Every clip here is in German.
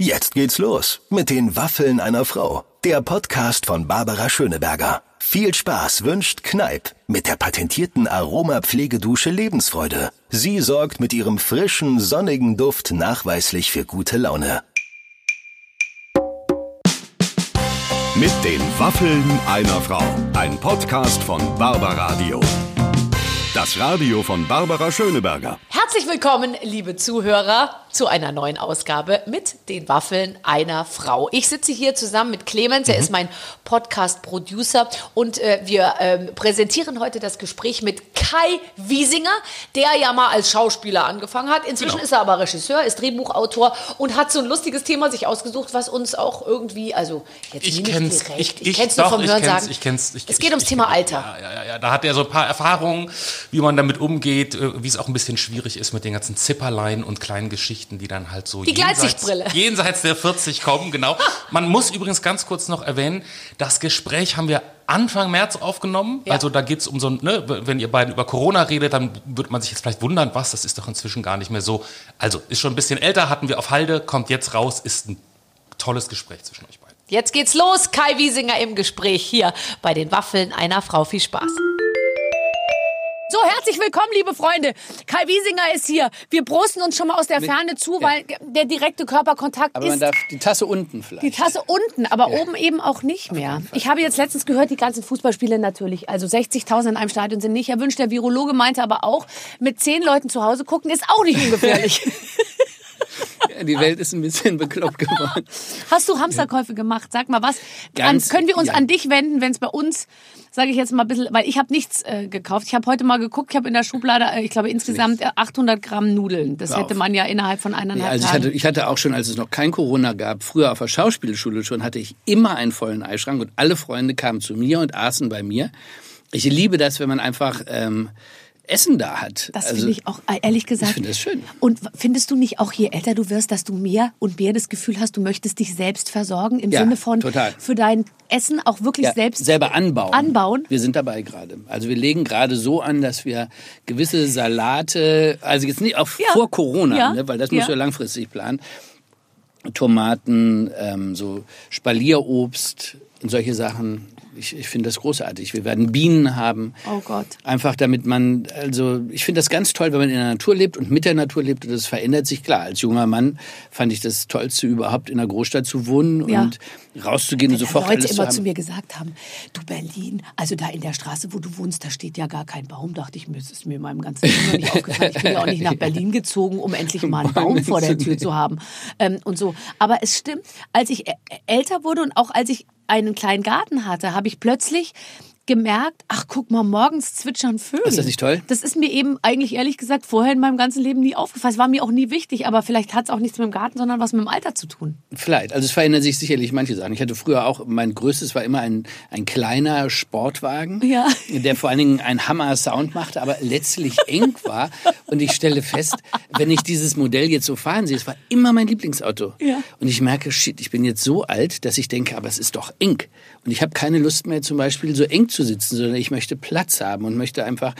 Jetzt geht's los mit den Waffeln einer Frau. Der Podcast von Barbara Schöneberger. Viel Spaß wünscht Kneip mit der patentierten Aromapflegedusche Lebensfreude. Sie sorgt mit ihrem frischen, sonnigen Duft nachweislich für gute Laune. Mit den Waffeln einer Frau. Ein Podcast von Barbaradio. Das Radio von Barbara Schöneberger. Herzlich willkommen, liebe Zuhörer, zu einer neuen Ausgabe mit den Waffeln einer Frau. Ich sitze hier zusammen mit Clemens, er ist mein Podcast-Producer und äh, wir ähm, präsentieren heute das Gespräch mit Kai Wiesinger, der ja mal als Schauspieler angefangen hat. Inzwischen Genau. ist er aber Regisseur, ist Drehbuchautor und hat so ein lustiges Thema sich ausgesucht, was uns auch irgendwie, also jetzt Ich kenn's, direkt, ich, ich, ich, kenn's nur doch, vom ich Hören kenn's, sagen. ich kenn's, ich, es geht ums Thema Alter. Ja, ja, ja, da hat er so ein paar Erfahrungen, wie man damit umgeht, äh, wie es auch ein bisschen schwierig ist mit den ganzen Zipperlein und kleinen Geschichten, die dann halt so Die jenseits, jenseits der 40 kommen, genau. Man muss übrigens ganz kurz noch erwähnen, das Gespräch haben wir Anfang März aufgenommen. Ja. Also da geht's um so ein, ne, wenn ihr beiden über Corona redet, dann wird man sich jetzt vielleicht wundern, was, das ist doch inzwischen gar nicht mehr so. Also ist schon ein bisschen älter, hatten wir auf Halde, kommt jetzt raus, ist ein tolles Gespräch zwischen euch beiden. Jetzt geht's los. Kai Wiesinger im Gespräch hier bei den Waffeln einer Frau. Viel Spaß. So, herzlich willkommen, liebe Freunde. Kai Wiesinger ist hier. Wir prosten uns schon mal aus der Ferne zu, weil der direkte Körperkontakt Aber man ist darf die Tasse unten vielleicht. die Tasse unten, aber oben eben auch nicht mehr. Ich habe jetzt letztens gehört, die ganzen Fußballspiele natürlich, also 60.000 in einem Stadion sind nicht erwünscht. Der Virologe meinte aber auch, mit zehn Leuten zu Hause gucken ist auch nicht ungefährlich. Die Welt ist ein bisschen bekloppt geworden. Hast du Hamsterkäufe gemacht? Sag mal was. Ganz- an, können wir uns ja. an dich wenden, wenn es bei uns, sage ich jetzt mal ein bisschen, weil ich habe nichts äh, gekauft. Ich habe heute mal geguckt, ich habe in der Schublade, äh, ich glaube insgesamt äh, 800 Gramm Nudeln. Das Hör hätte man ja innerhalb von eineinhalb Ja, also ich hatte, ich hatte auch schon, als es noch kein Corona gab, früher auf der Schauspielschule schon, hatte ich immer einen vollen Eischrank und alle Freunde kamen zu mir und aßen bei mir. Ich liebe das, wenn man einfach ähm, Essen da hat. das Also, finde ich auch, äh, ehrlich gesagt. Ich finde das schön. Und findest du nicht auch, je älter du wirst, dass du mehr und mehr das Gefühl hast, du möchtest dich selbst versorgen? Im Ja, Sinne von total. für dein Essen auch wirklich ja, selbst selber anbauen. anbauen? Wir sind dabei gerade. Also wir legen gerade so an, dass wir gewisse Salate, also jetzt nicht auch Ja. vor Corona, ne, weil das Ja. muss ja langfristig planen. Tomaten, ähm, so Spalierobst und solche Sachen. Ich, ich finde das großartig. Wir werden Bienen haben. Oh Gott. Einfach damit man, also ich finde das ganz toll, wenn man in der Natur lebt und mit der Natur lebt und das verändert sich. Klar, als junger Mann fand ich das Tollste überhaupt in einer Großstadt zu wohnen Ja. und rauszugehen und sofort Leute alles zu immer zu mir gesagt haben, du Berlin, also da in der Straße, wo du wohnst, da steht ja gar kein Baum. Dachte ich mir, ist mir in meinem ganzen Leben nicht aufgefallen. Ich bin ja auch nicht nach Berlin gezogen, um endlich mal einen Baum vor der Tür zu haben ähm, und so. Aber es stimmt, als ich älter wurde und auch als ich einen kleinen Garten hatte, habe ich plötzlich gemerkt, ach guck mal, morgens zwitschern Vögel. Ist das nicht toll? Das ist mir eben eigentlich ehrlich gesagt vorher in meinem ganzen Leben nie aufgefallen. Es war mir auch nie wichtig, aber vielleicht hat es auch nichts mit dem Garten, sondern was mit dem Alter zu tun. Vielleicht. Also es verändern sich sicherlich manche Sachen. Ich hatte früher auch, mein größtes war immer ein, ein kleiner Sportwagen, Ja. der vor allen Dingen einen Hammer-Sound machte, aber letztlich eng war. Und ich stelle fest, wenn ich dieses Modell jetzt so fahren sehe, es war immer mein Lieblingsauto. Ja. Und ich merke, shit, ich bin jetzt so alt, dass ich denke, aber es ist doch eng. Und ich habe keine Lust mehr zum Beispiel so eng zu sitzen, sondern ich möchte Platz haben und möchte einfach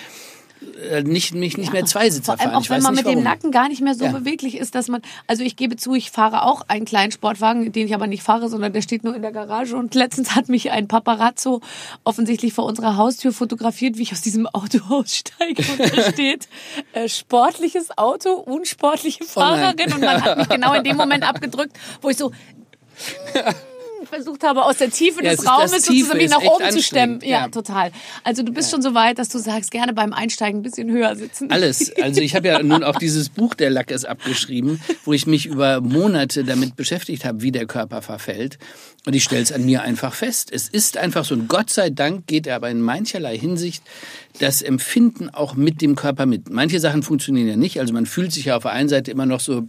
äh, nicht, mich nicht mehr Zweisitzer fahren. auch Ich wenn man mit dem warum. Nacken gar nicht mehr so Ja. beweglich ist, dass man, also ich gebe zu, ich fahre auch einen kleinen Sportwagen, den ich aber nicht fahre, sondern der steht nur in der Garage und letztens hat mich ein Paparazzo offensichtlich vor unserer Haustür fotografiert, wie ich aus diesem Auto aussteige und da steht äh, sportliches Auto, unsportliche Oh. Fahrerin und man hat mich genau in dem Moment abgedrückt, wo ich so versucht habe, aus der Tiefe Ja, des das Raumes sozusagen mich nach oben zu stemmen. Ja, ja. total. Also du bist schon so weit, dass du sagst, gerne beim Einsteigen ein bisschen höher sitzen. Alles. Also ich habe ja nun auch dieses Buch Der Lack ist abgeschrieben, wo ich mich über Monate damit beschäftigt habe, wie der Körper verfällt. Und ich stelle es an mir einfach fest. Es ist einfach so. Und Gott sei Dank geht er aber in mancherlei Hinsicht das Empfinden auch mit dem Körper mit. Manche Sachen funktionieren ja nicht. Also man fühlt sich ja auf der einen Seite immer noch so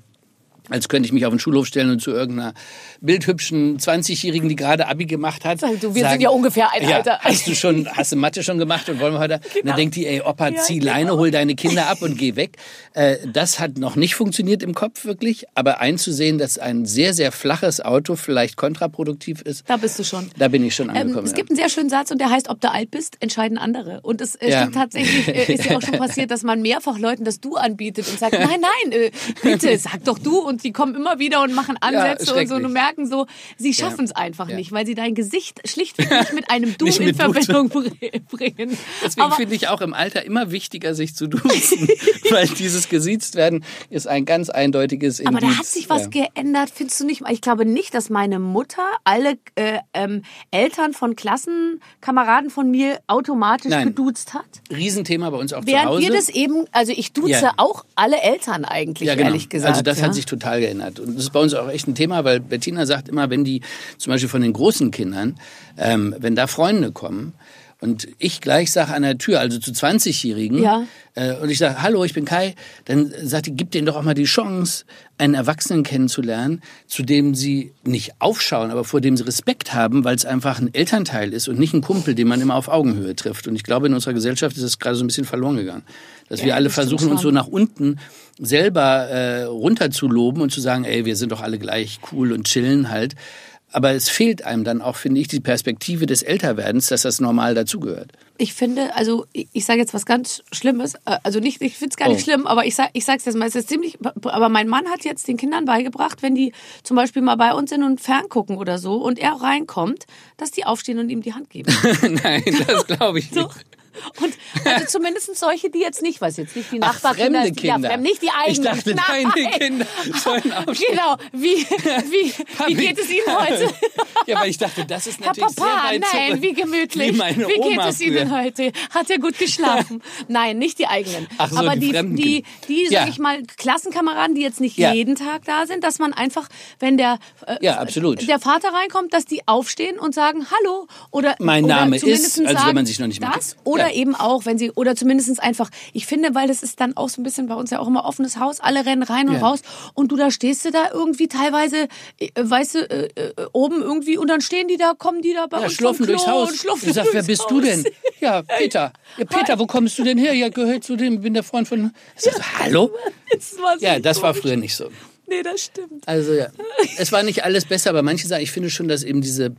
als könnte ich mich auf den Schulhof stellen und zu irgendeiner bildhübschen 20-Jährigen, die gerade Abi gemacht hat. Sag du, wir sind ja ungefähr ein ja, Alter. Hast du schon, hast du Mathe schon gemacht und wollen wir heute? Genau. Dann denkt die, ey, Opa, Ja, zieh genau. Leine, hol deine Kinder ab und geh weg. Äh, das hat noch nicht funktioniert im Kopf wirklich, aber einzusehen, dass ein sehr, sehr flaches Auto vielleicht kontraproduktiv ist, Da bist du schon. da bin ich schon Ähm, angekommen. es ja. gibt einen sehr schönen Satz und der heißt, ob du alt bist, entscheiden andere. Und es äh, stimmt tatsächlich, äh, ist ja auch schon passiert, dass man mehrfach Leuten das Du anbietet und sagt, nein, nein, äh, bitte, sag doch du und und die kommen immer wieder und machen Ansätze und so. Und merken so, sie schaffen es einfach Ja. nicht, weil sie dein Gesicht schlichtweg nicht mit einem Du in. Verbindung br- bringen. Deswegen finde ich auch im Alter immer wichtiger, sich zu duzen, weil dieses gesiezt werden ist ein ganz eindeutiges Indiz. Aber da hat sich was ja. geändert, findest du nicht? Ich glaube nicht, dass meine Mutter alle äh, ähm, Eltern von Klassenkameraden von mir automatisch Nein. geduzt hat. Riesenthema bei uns auch zu Während Hause. wir das eben, also ich duze Ja. auch alle Eltern eigentlich, ja, genau. ehrlich gesagt. Also das ja? hat sich total geändert. Und das ist bei uns auch echt ein Thema, weil Bettina sagt immer, wenn die zum Beispiel von den großen Kindern, ähm, wenn da Freunde kommen und ich gleich sage an der Tür, also zu 20-Jährigen, Ja. äh, und ich sage, hallo, ich bin Kai, dann sagt die, gib denen doch auch mal die Chance, einen Erwachsenen kennenzulernen, zu dem sie nicht aufschauen, aber vor dem sie Respekt haben, weil es einfach ein Elternteil ist und nicht ein Kumpel, den man immer auf Augenhöhe trifft. Und ich glaube, in unserer Gesellschaft ist das gerade so ein bisschen verloren gegangen. Dass wir alle das versuchen, uns so nach unten selber äh, runterzuloben und zu sagen, ey, wir sind doch alle gleich cool und chillen halt. Aber es fehlt einem dann auch, finde ich, die Perspektive des Älterwerdens, dass das normal dazugehört. Ich finde, also ich, ich sage jetzt was ganz Schlimmes, äh, also nicht, ich finde es gar nicht Oh. schlimm, aber ich sag, ich sag's jetzt mal, es ist ziemlich, aber mein Mann hat jetzt den Kindern beigebracht, wenn die zum Beispiel mal bei uns sind und ferngucken oder so und er reinkommt, dass die aufstehen und ihm die Hand geben. Nein, das glaube ich nicht. So. Und also zumindest solche, die jetzt nicht, was jetzt nicht die Ach, Nachbarkinder, fremde Kinder. Ja, fremd, nicht die eigenen. Ich dachte, Nein. deine Kinder sollen aufstehen. Genau. Wie, wie, wie geht es Ihnen heute? Ja, weil ich dachte, das ist Herr natürlich Papa, sehr weit nein, zurück. wie gemütlich. Wie meine geht Oma es Ihnen früher. heute? Hat er gut geschlafen? nein, nicht die eigenen. Ach so, Aber die die, die, die, Kinder. sag Ja. ich mal, Klassenkameraden, die jetzt nicht Ja. jeden Tag da sind, dass man einfach, wenn der, äh, Ja, absolut. der Vater reinkommt, dass die aufstehen und sagen Hallo oder Mein oder Name zumindest ist, als wenn sagen, man sich noch nicht mehr das kennt. Oder Ja. eben auch, wenn sie oder zumindest einfach. Ich finde, weil das ist dann auch so ein bisschen bei uns ja auch immer offenes Haus, alle rennen rein und Ja. raus und du da stehst du da irgendwie teilweise, äh, weißt du, äh, äh, oben irgendwie und dann stehen die da, kommen die da bei Ja, uns schlurfen durchs Haus. und schlurfen Ich sag, wer bist du Haus. denn? Ja, Peter. Ja, Peter, wo kommst du denn her? Ja, gehört zu dem, bin der Freund von. Ich sag, so, hallo? Das so Ja, das war früher nicht so. Nee, das stimmt. Also ja, es war nicht alles besser, aber manche Sachen, ich finde schon, dass eben diese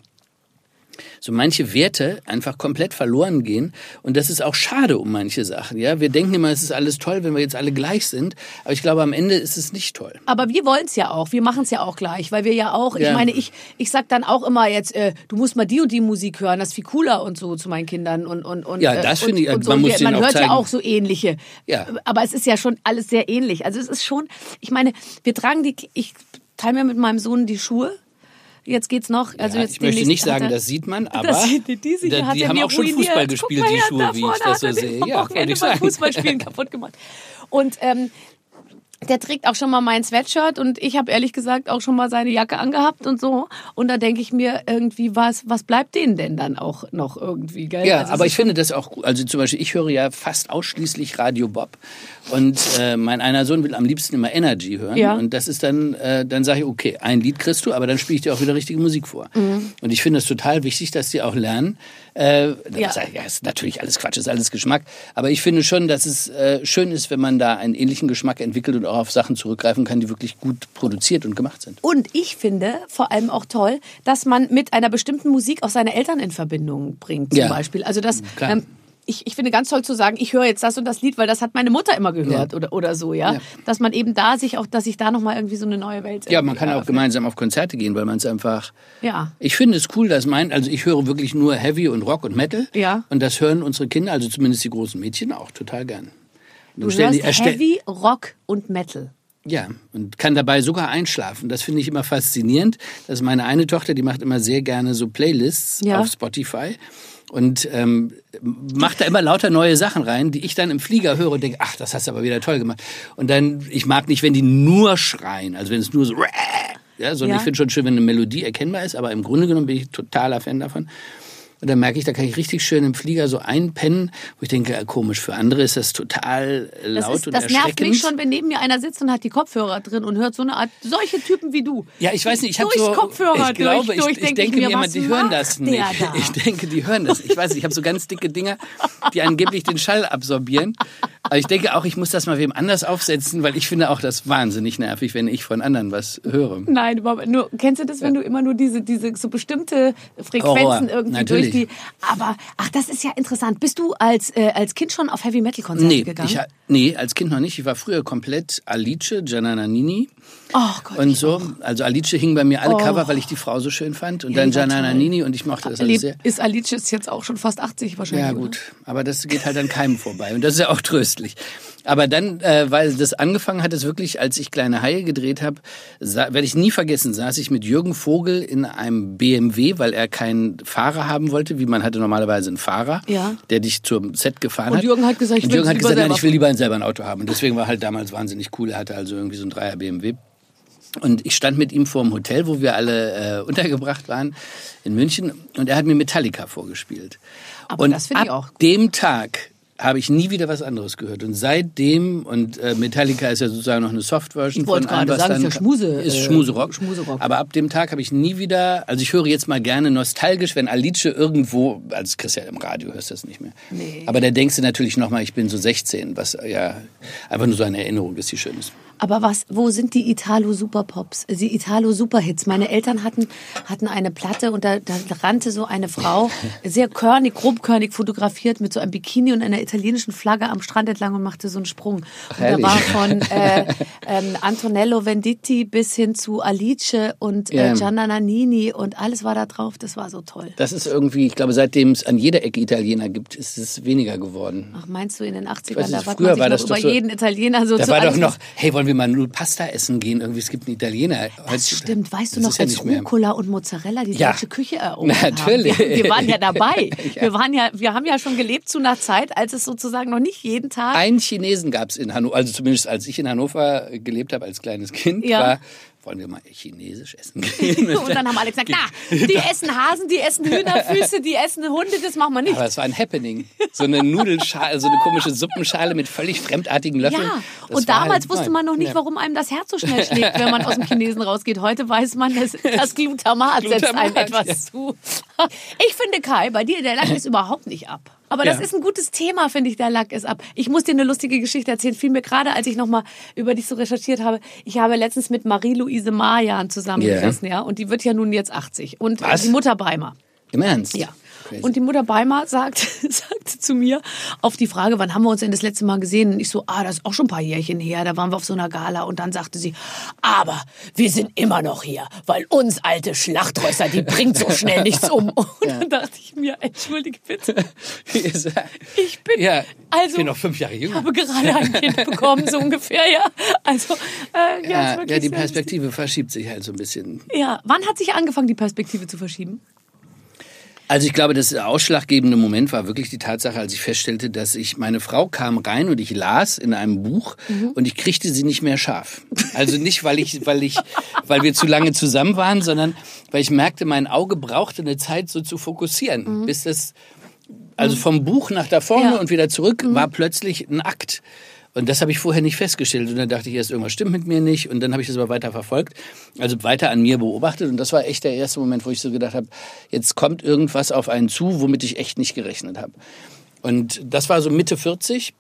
so manche Werte einfach komplett verloren gehen und das ist auch schade um manche Sachen. Ja, wir denken immer, es ist alles toll, wenn wir jetzt alle gleich sind, aber ich glaube, am Ende ist es nicht toll. Aber wir wollen es ja auch. Wir machen es ja auch gleich, weil wir ja auch, ich Ja. meine, ich, ich sag dann auch immer jetzt, äh, du musst mal die und die Musik hören, das ist viel cooler und so zu meinen Kindern und und und Ja, äh, das und, finde ich, und so. man muss man auch hört zeigen. ja auch so ähnliche. Ja. Aber es ist ja schon alles sehr ähnlich. Also es ist schon, ich meine, wir tragen die, ich teile mir mit meinem Sohn die Schuhe. Jetzt geht's noch. Also Ja, jetzt ich möchte nicht sagen, er- das sieht man, aber das sieht die, die, da- die haben auch schon. Fußball gespielt, die Schuhe, wie ich das so sehe. Ja. Fußballspielen kaputt gemacht. Und ähm, der trägt auch schon mal mein Sweatshirt und ich habe ehrlich gesagt auch schon mal seine Jacke angehabt und so. Und da denke ich mir irgendwie, was, was bleibt denen denn dann auch noch irgendwie, gell? Ja, Also aber ich finde das auch gut. Also zum Beispiel, ich höre ja fast ausschließlich Radio Bob. Und äh, mein einer Sohn will am liebsten immer Energy hören. Ja. Und das ist dann, äh, dann sage ich, okay, ein Lied kriegst du, aber dann spiele ich dir auch wieder richtige Musik vor. Mhm. Und ich finde es total wichtig, dass die auch lernen. Äh, Ja. ja, ist natürlich alles Quatsch, ist alles Geschmack. Aber ich finde schon, dass es äh, schön ist, wenn man da einen ähnlichen Geschmack entwickelt und auch auf Sachen zurückgreifen kann, die wirklich gut produziert und gemacht sind. Und ich finde vor allem auch toll, dass man mit einer bestimmten Musik auch seine Eltern in Verbindung bringt, zum Ja. Beispiel. Also das, Klar. ähm, ich, ich finde ganz toll zu sagen, ich höre jetzt das und das Lied, weil das hat meine Mutter immer gehört oder, oder so, ja? Ja. Dass man eben da sich auch, dass sich da nochmal irgendwie so eine neue Welt Ja, man kann auch gemeinsam auf Konzerte gehen, weil man es einfach. Ja. Ich finde es cool, dass mein, also ich höre wirklich nur Heavy und Rock und Metal. Ja. Und das hören unsere Kinder, also zumindest die großen Mädchen, auch total gern. Du stellen hörst erstell- Heavy, Rock und Metal. Ja, und kann dabei sogar einschlafen. Das finde ich immer faszinierend. Das ist meine eine Tochter, die macht immer sehr gerne so Playlists Ja. auf Spotify. Und ähm, macht da immer lauter neue Sachen rein, die ich dann im Flieger höre und denke, ach, das hast du aber wieder toll gemacht. Und dann, ich mag nicht, wenn die nur schreien, also wenn es nur so, ja, sondern Ja. ich finde schon schön, wenn eine Melodie erkennbar ist, aber im Grunde genommen bin ich totaler Fan davon. Dann merke ich, da kann ich richtig schön im Flieger so einpennen, wo ich denke, äh, komisch, für andere ist das total äh, Das, laut ist, und das nervt mich schon, wenn neben mir einer sitzt und hat die Kopfhörer drin und hört so eine Art, solche Typen wie du. Ja, ich weiß nicht, ich habe so Kopfhörer ich glaube, durch, durch, ich, ich denk ich denke mir, immer, die hören das nicht. da? Ich denke, die hören das. Ich weiß nicht, ich habe so ganz dicke Dinger, die angeblich den Schall absorbieren. Aber ich denke auch, ich muss das mal wem anders aufsetzen, weil ich finde auch das wahnsinnig nervig, wenn ich von anderen was höre. Nein, überhaupt nur kennst du das, wenn du immer nur diese diese so bestimmte Frequenzen Horror, irgendwie natürlich. Irgendwie. Aber, ach, das ist ja interessant. Bist du als, äh, als Kind schon auf Heavy Metal Konzerte Nee, gegangen? ich, nee, als Kind noch nicht. Ich war früher komplett Alice, Gianna Nini oh Gott. und so. Also Alice hing bei mir alle Oh. Cover, weil ich die Frau so schön fand. Und Ja, dann Gianna toll. Nini und ich mochte das alles sehr. Ist Alice jetzt auch schon fast 80 wahrscheinlich? Ja oder? gut, aber das geht halt an keinem vorbei und das ist ja auch tröstlich. Aber dann, äh, weil das angefangen hat, ist wirklich, als ich kleine Haie gedreht habe, werde ich nie vergessen, saß ich mit Jürgen Vogel in einem BMW, weil er keinen Fahrer haben wollte, wie man hatte normalerweise einen Fahrer, Ja. der dich zum Set gefahren Und hat. Jürgen hat gesagt, ich und Jürgen hat gesagt, nein, ich will lieber selber ein Auto haben. Und deswegen war halt damals wahnsinnig cool. Er hatte also irgendwie so ein Dreier BMW. Und ich stand mit ihm vor dem Hotel, wo wir alle äh, untergebracht waren in München. Und er hat mir Metallica vorgespielt. Aber und das finde ich ab dem Tag habe ich nie wieder was anderes gehört. Und seitdem, und äh, Metallica ist ja sozusagen noch eine Soft-Version Ich wollte von allem, gerade was sagen, dann ist ja Schmuse, ist äh, Schmuserock. Schmuserock. Aber ab dem Tag habe ich nie wieder, also ich höre jetzt mal gerne nostalgisch, wenn Alice irgendwo, also kriegst ja im Radio, hörst du das nicht mehr. Nee. Aber da denkst du natürlich nochmal, ich bin so 16, was ja einfach nur so eine Erinnerung ist, die schön ist. Aber was, wo sind die Italo-Superpops, die Italo-Superhits? Meine Eltern hatten, hatten eine Platte und da, da rannte so eine Frau, sehr körnig, grobkörnig fotografiert mit so einem Bikini und einer italienischen Flagge am Strand entlang und machte so einen Sprung. Und da war von äh, ähm, Antonello Venditti bis hin zu Alice und äh. Gianna Nannini und alles war da drauf. Das war so toll. Das ist irgendwie, ich glaube, seitdem es an jeder Ecke Italiener gibt, ist es weniger geworden. Ach, meinst du in den 80ern? weiß da war früher man sich war das über so- jeden Italiener so Da zu war doch noch, hey, wollen wir mal nur Pasta essen gehen? Irgendwie, es gibt einen Italiener. Das stimmt. Weißt du Das noch, ja als mehr. Rucola und Mozzarella die Ja. deutsche Küche erobert Natürlich. haben? Wir, wir waren ja dabei. Ja. Wir, waren ja, wir haben ja schon gelebt zu einer Zeit, als es sozusagen noch nicht jeden Tag... Einen Chinesen gab es in Hannover, also zumindest als ich in Hannover gelebt habe als kleines Kind, Ja. war, wollen wir mal chinesisch essen gehen? und dann haben alle gesagt, na, die essen Hasen, die essen Hühnerfüße, die essen Hunde, das machen wir nicht. Aber es war ein Happening. So eine Nudelschale, so eine komische Suppenschale mit völlig fremdartigen Löffeln. Ja, Das und damals halt wusste man noch nicht, warum einem das Herz so schnell schlägt, wenn man aus dem Chinesen rausgeht. Heute weiß man, dass das Glutamat, setzt einem Glutamat, etwas ja. zu. Ich finde, Kai, bei dir, der Lack ist überhaupt nicht ab. Aber das Ja. ist ein gutes Thema, finde ich, der Lack ist ab. Ich muss dir eine lustige Geschichte erzählen. Fiel mir gerade, als ich nochmal über dich so recherchiert habe. Ich habe letztens mit Marie-Louise Marjan zusammengesessen, ja. Und die wird ja nun jetzt 80. Und Was? die Mutter Beimer. Im Ernst? Ja. Crazy. Und die Mutter Beimer sagt, sagte zu mir auf die Frage, wann haben wir uns denn das letzte Mal gesehen? Und ich so, ah, das ist auch schon ein paar Jährchen her, da waren wir auf so einer Gala. Und dann sagte sie, aber wir sind immer noch hier, weil uns alte Schlachtrösser, die bringt so schnell nichts um. Und dann dachte ich mir, entschuldige bitte, ich bin, ja, also, ich bin noch fünf Jahre ich jünger. habe gerade ein Kind bekommen, so ungefähr, ja. Also, äh, ja, Ja, ja, die Perspektive verschiebt sich halt so ein bisschen. Ja, wann hat sich angefangen, die Perspektive zu verschieben? Also ich glaube, das ausschlaggebende Moment war wirklich die Tatsache, als ich feststellte, dass ich, meine Frau kam rein und ich las in einem Buch Mhm. und ich kriegte sie nicht mehr scharf. Also nicht, weil ich, weil ich, weil wir zu lange zusammen waren, sondern weil ich merkte, mein Auge brauchte eine Zeit so zu fokussieren, bis das, also vom Buch nach da vorne Mhm. Ja. Mhm. und wieder zurück war plötzlich ein Akt. Und das habe ich vorher nicht festgestellt. Und dann dachte ich erst, irgendwas stimmt mit mir nicht. Und dann habe ich das aber weiter verfolgt, also weiter an mir beobachtet. Und das war echt der erste Moment, wo ich so gedacht habe, jetzt kommt irgendwas auf einen zu, womit ich echt nicht gerechnet habe. Und das war so Mitte 40.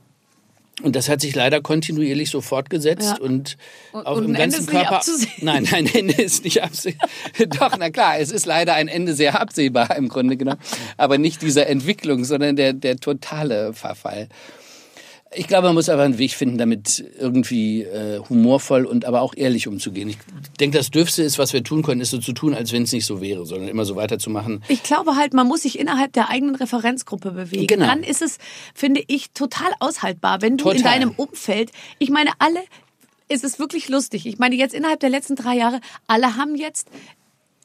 Und das hat sich leider kontinuierlich so fortgesetzt Ja. und, auch und im ganzen Körper. Nein, ein Ende ist nicht absehbar. Doch, na klar, es ist leider ein Ende sehr absehbar im Grunde genommen. Aber nicht dieser Entwicklung, sondern der, der totale Verfall. Ich glaube, man muss aber einen Weg finden, damit irgendwie äh, humorvoll und aber auch ehrlich umzugehen. Ich denke, das Dürfste ist, was wir tun können, ist so zu tun, als wenn es nicht so wäre, sondern immer so weiterzumachen. Ich glaube halt, man muss sich innerhalb der eigenen Referenzgruppe bewegen. Genau. Dann ist es, finde ich, total aushaltbar, wenn du in Total. deinem Umfeld, ich meine, alle, es ist wirklich lustig. Ich meine, jetzt innerhalb der letzten drei Jahre, alle haben jetzt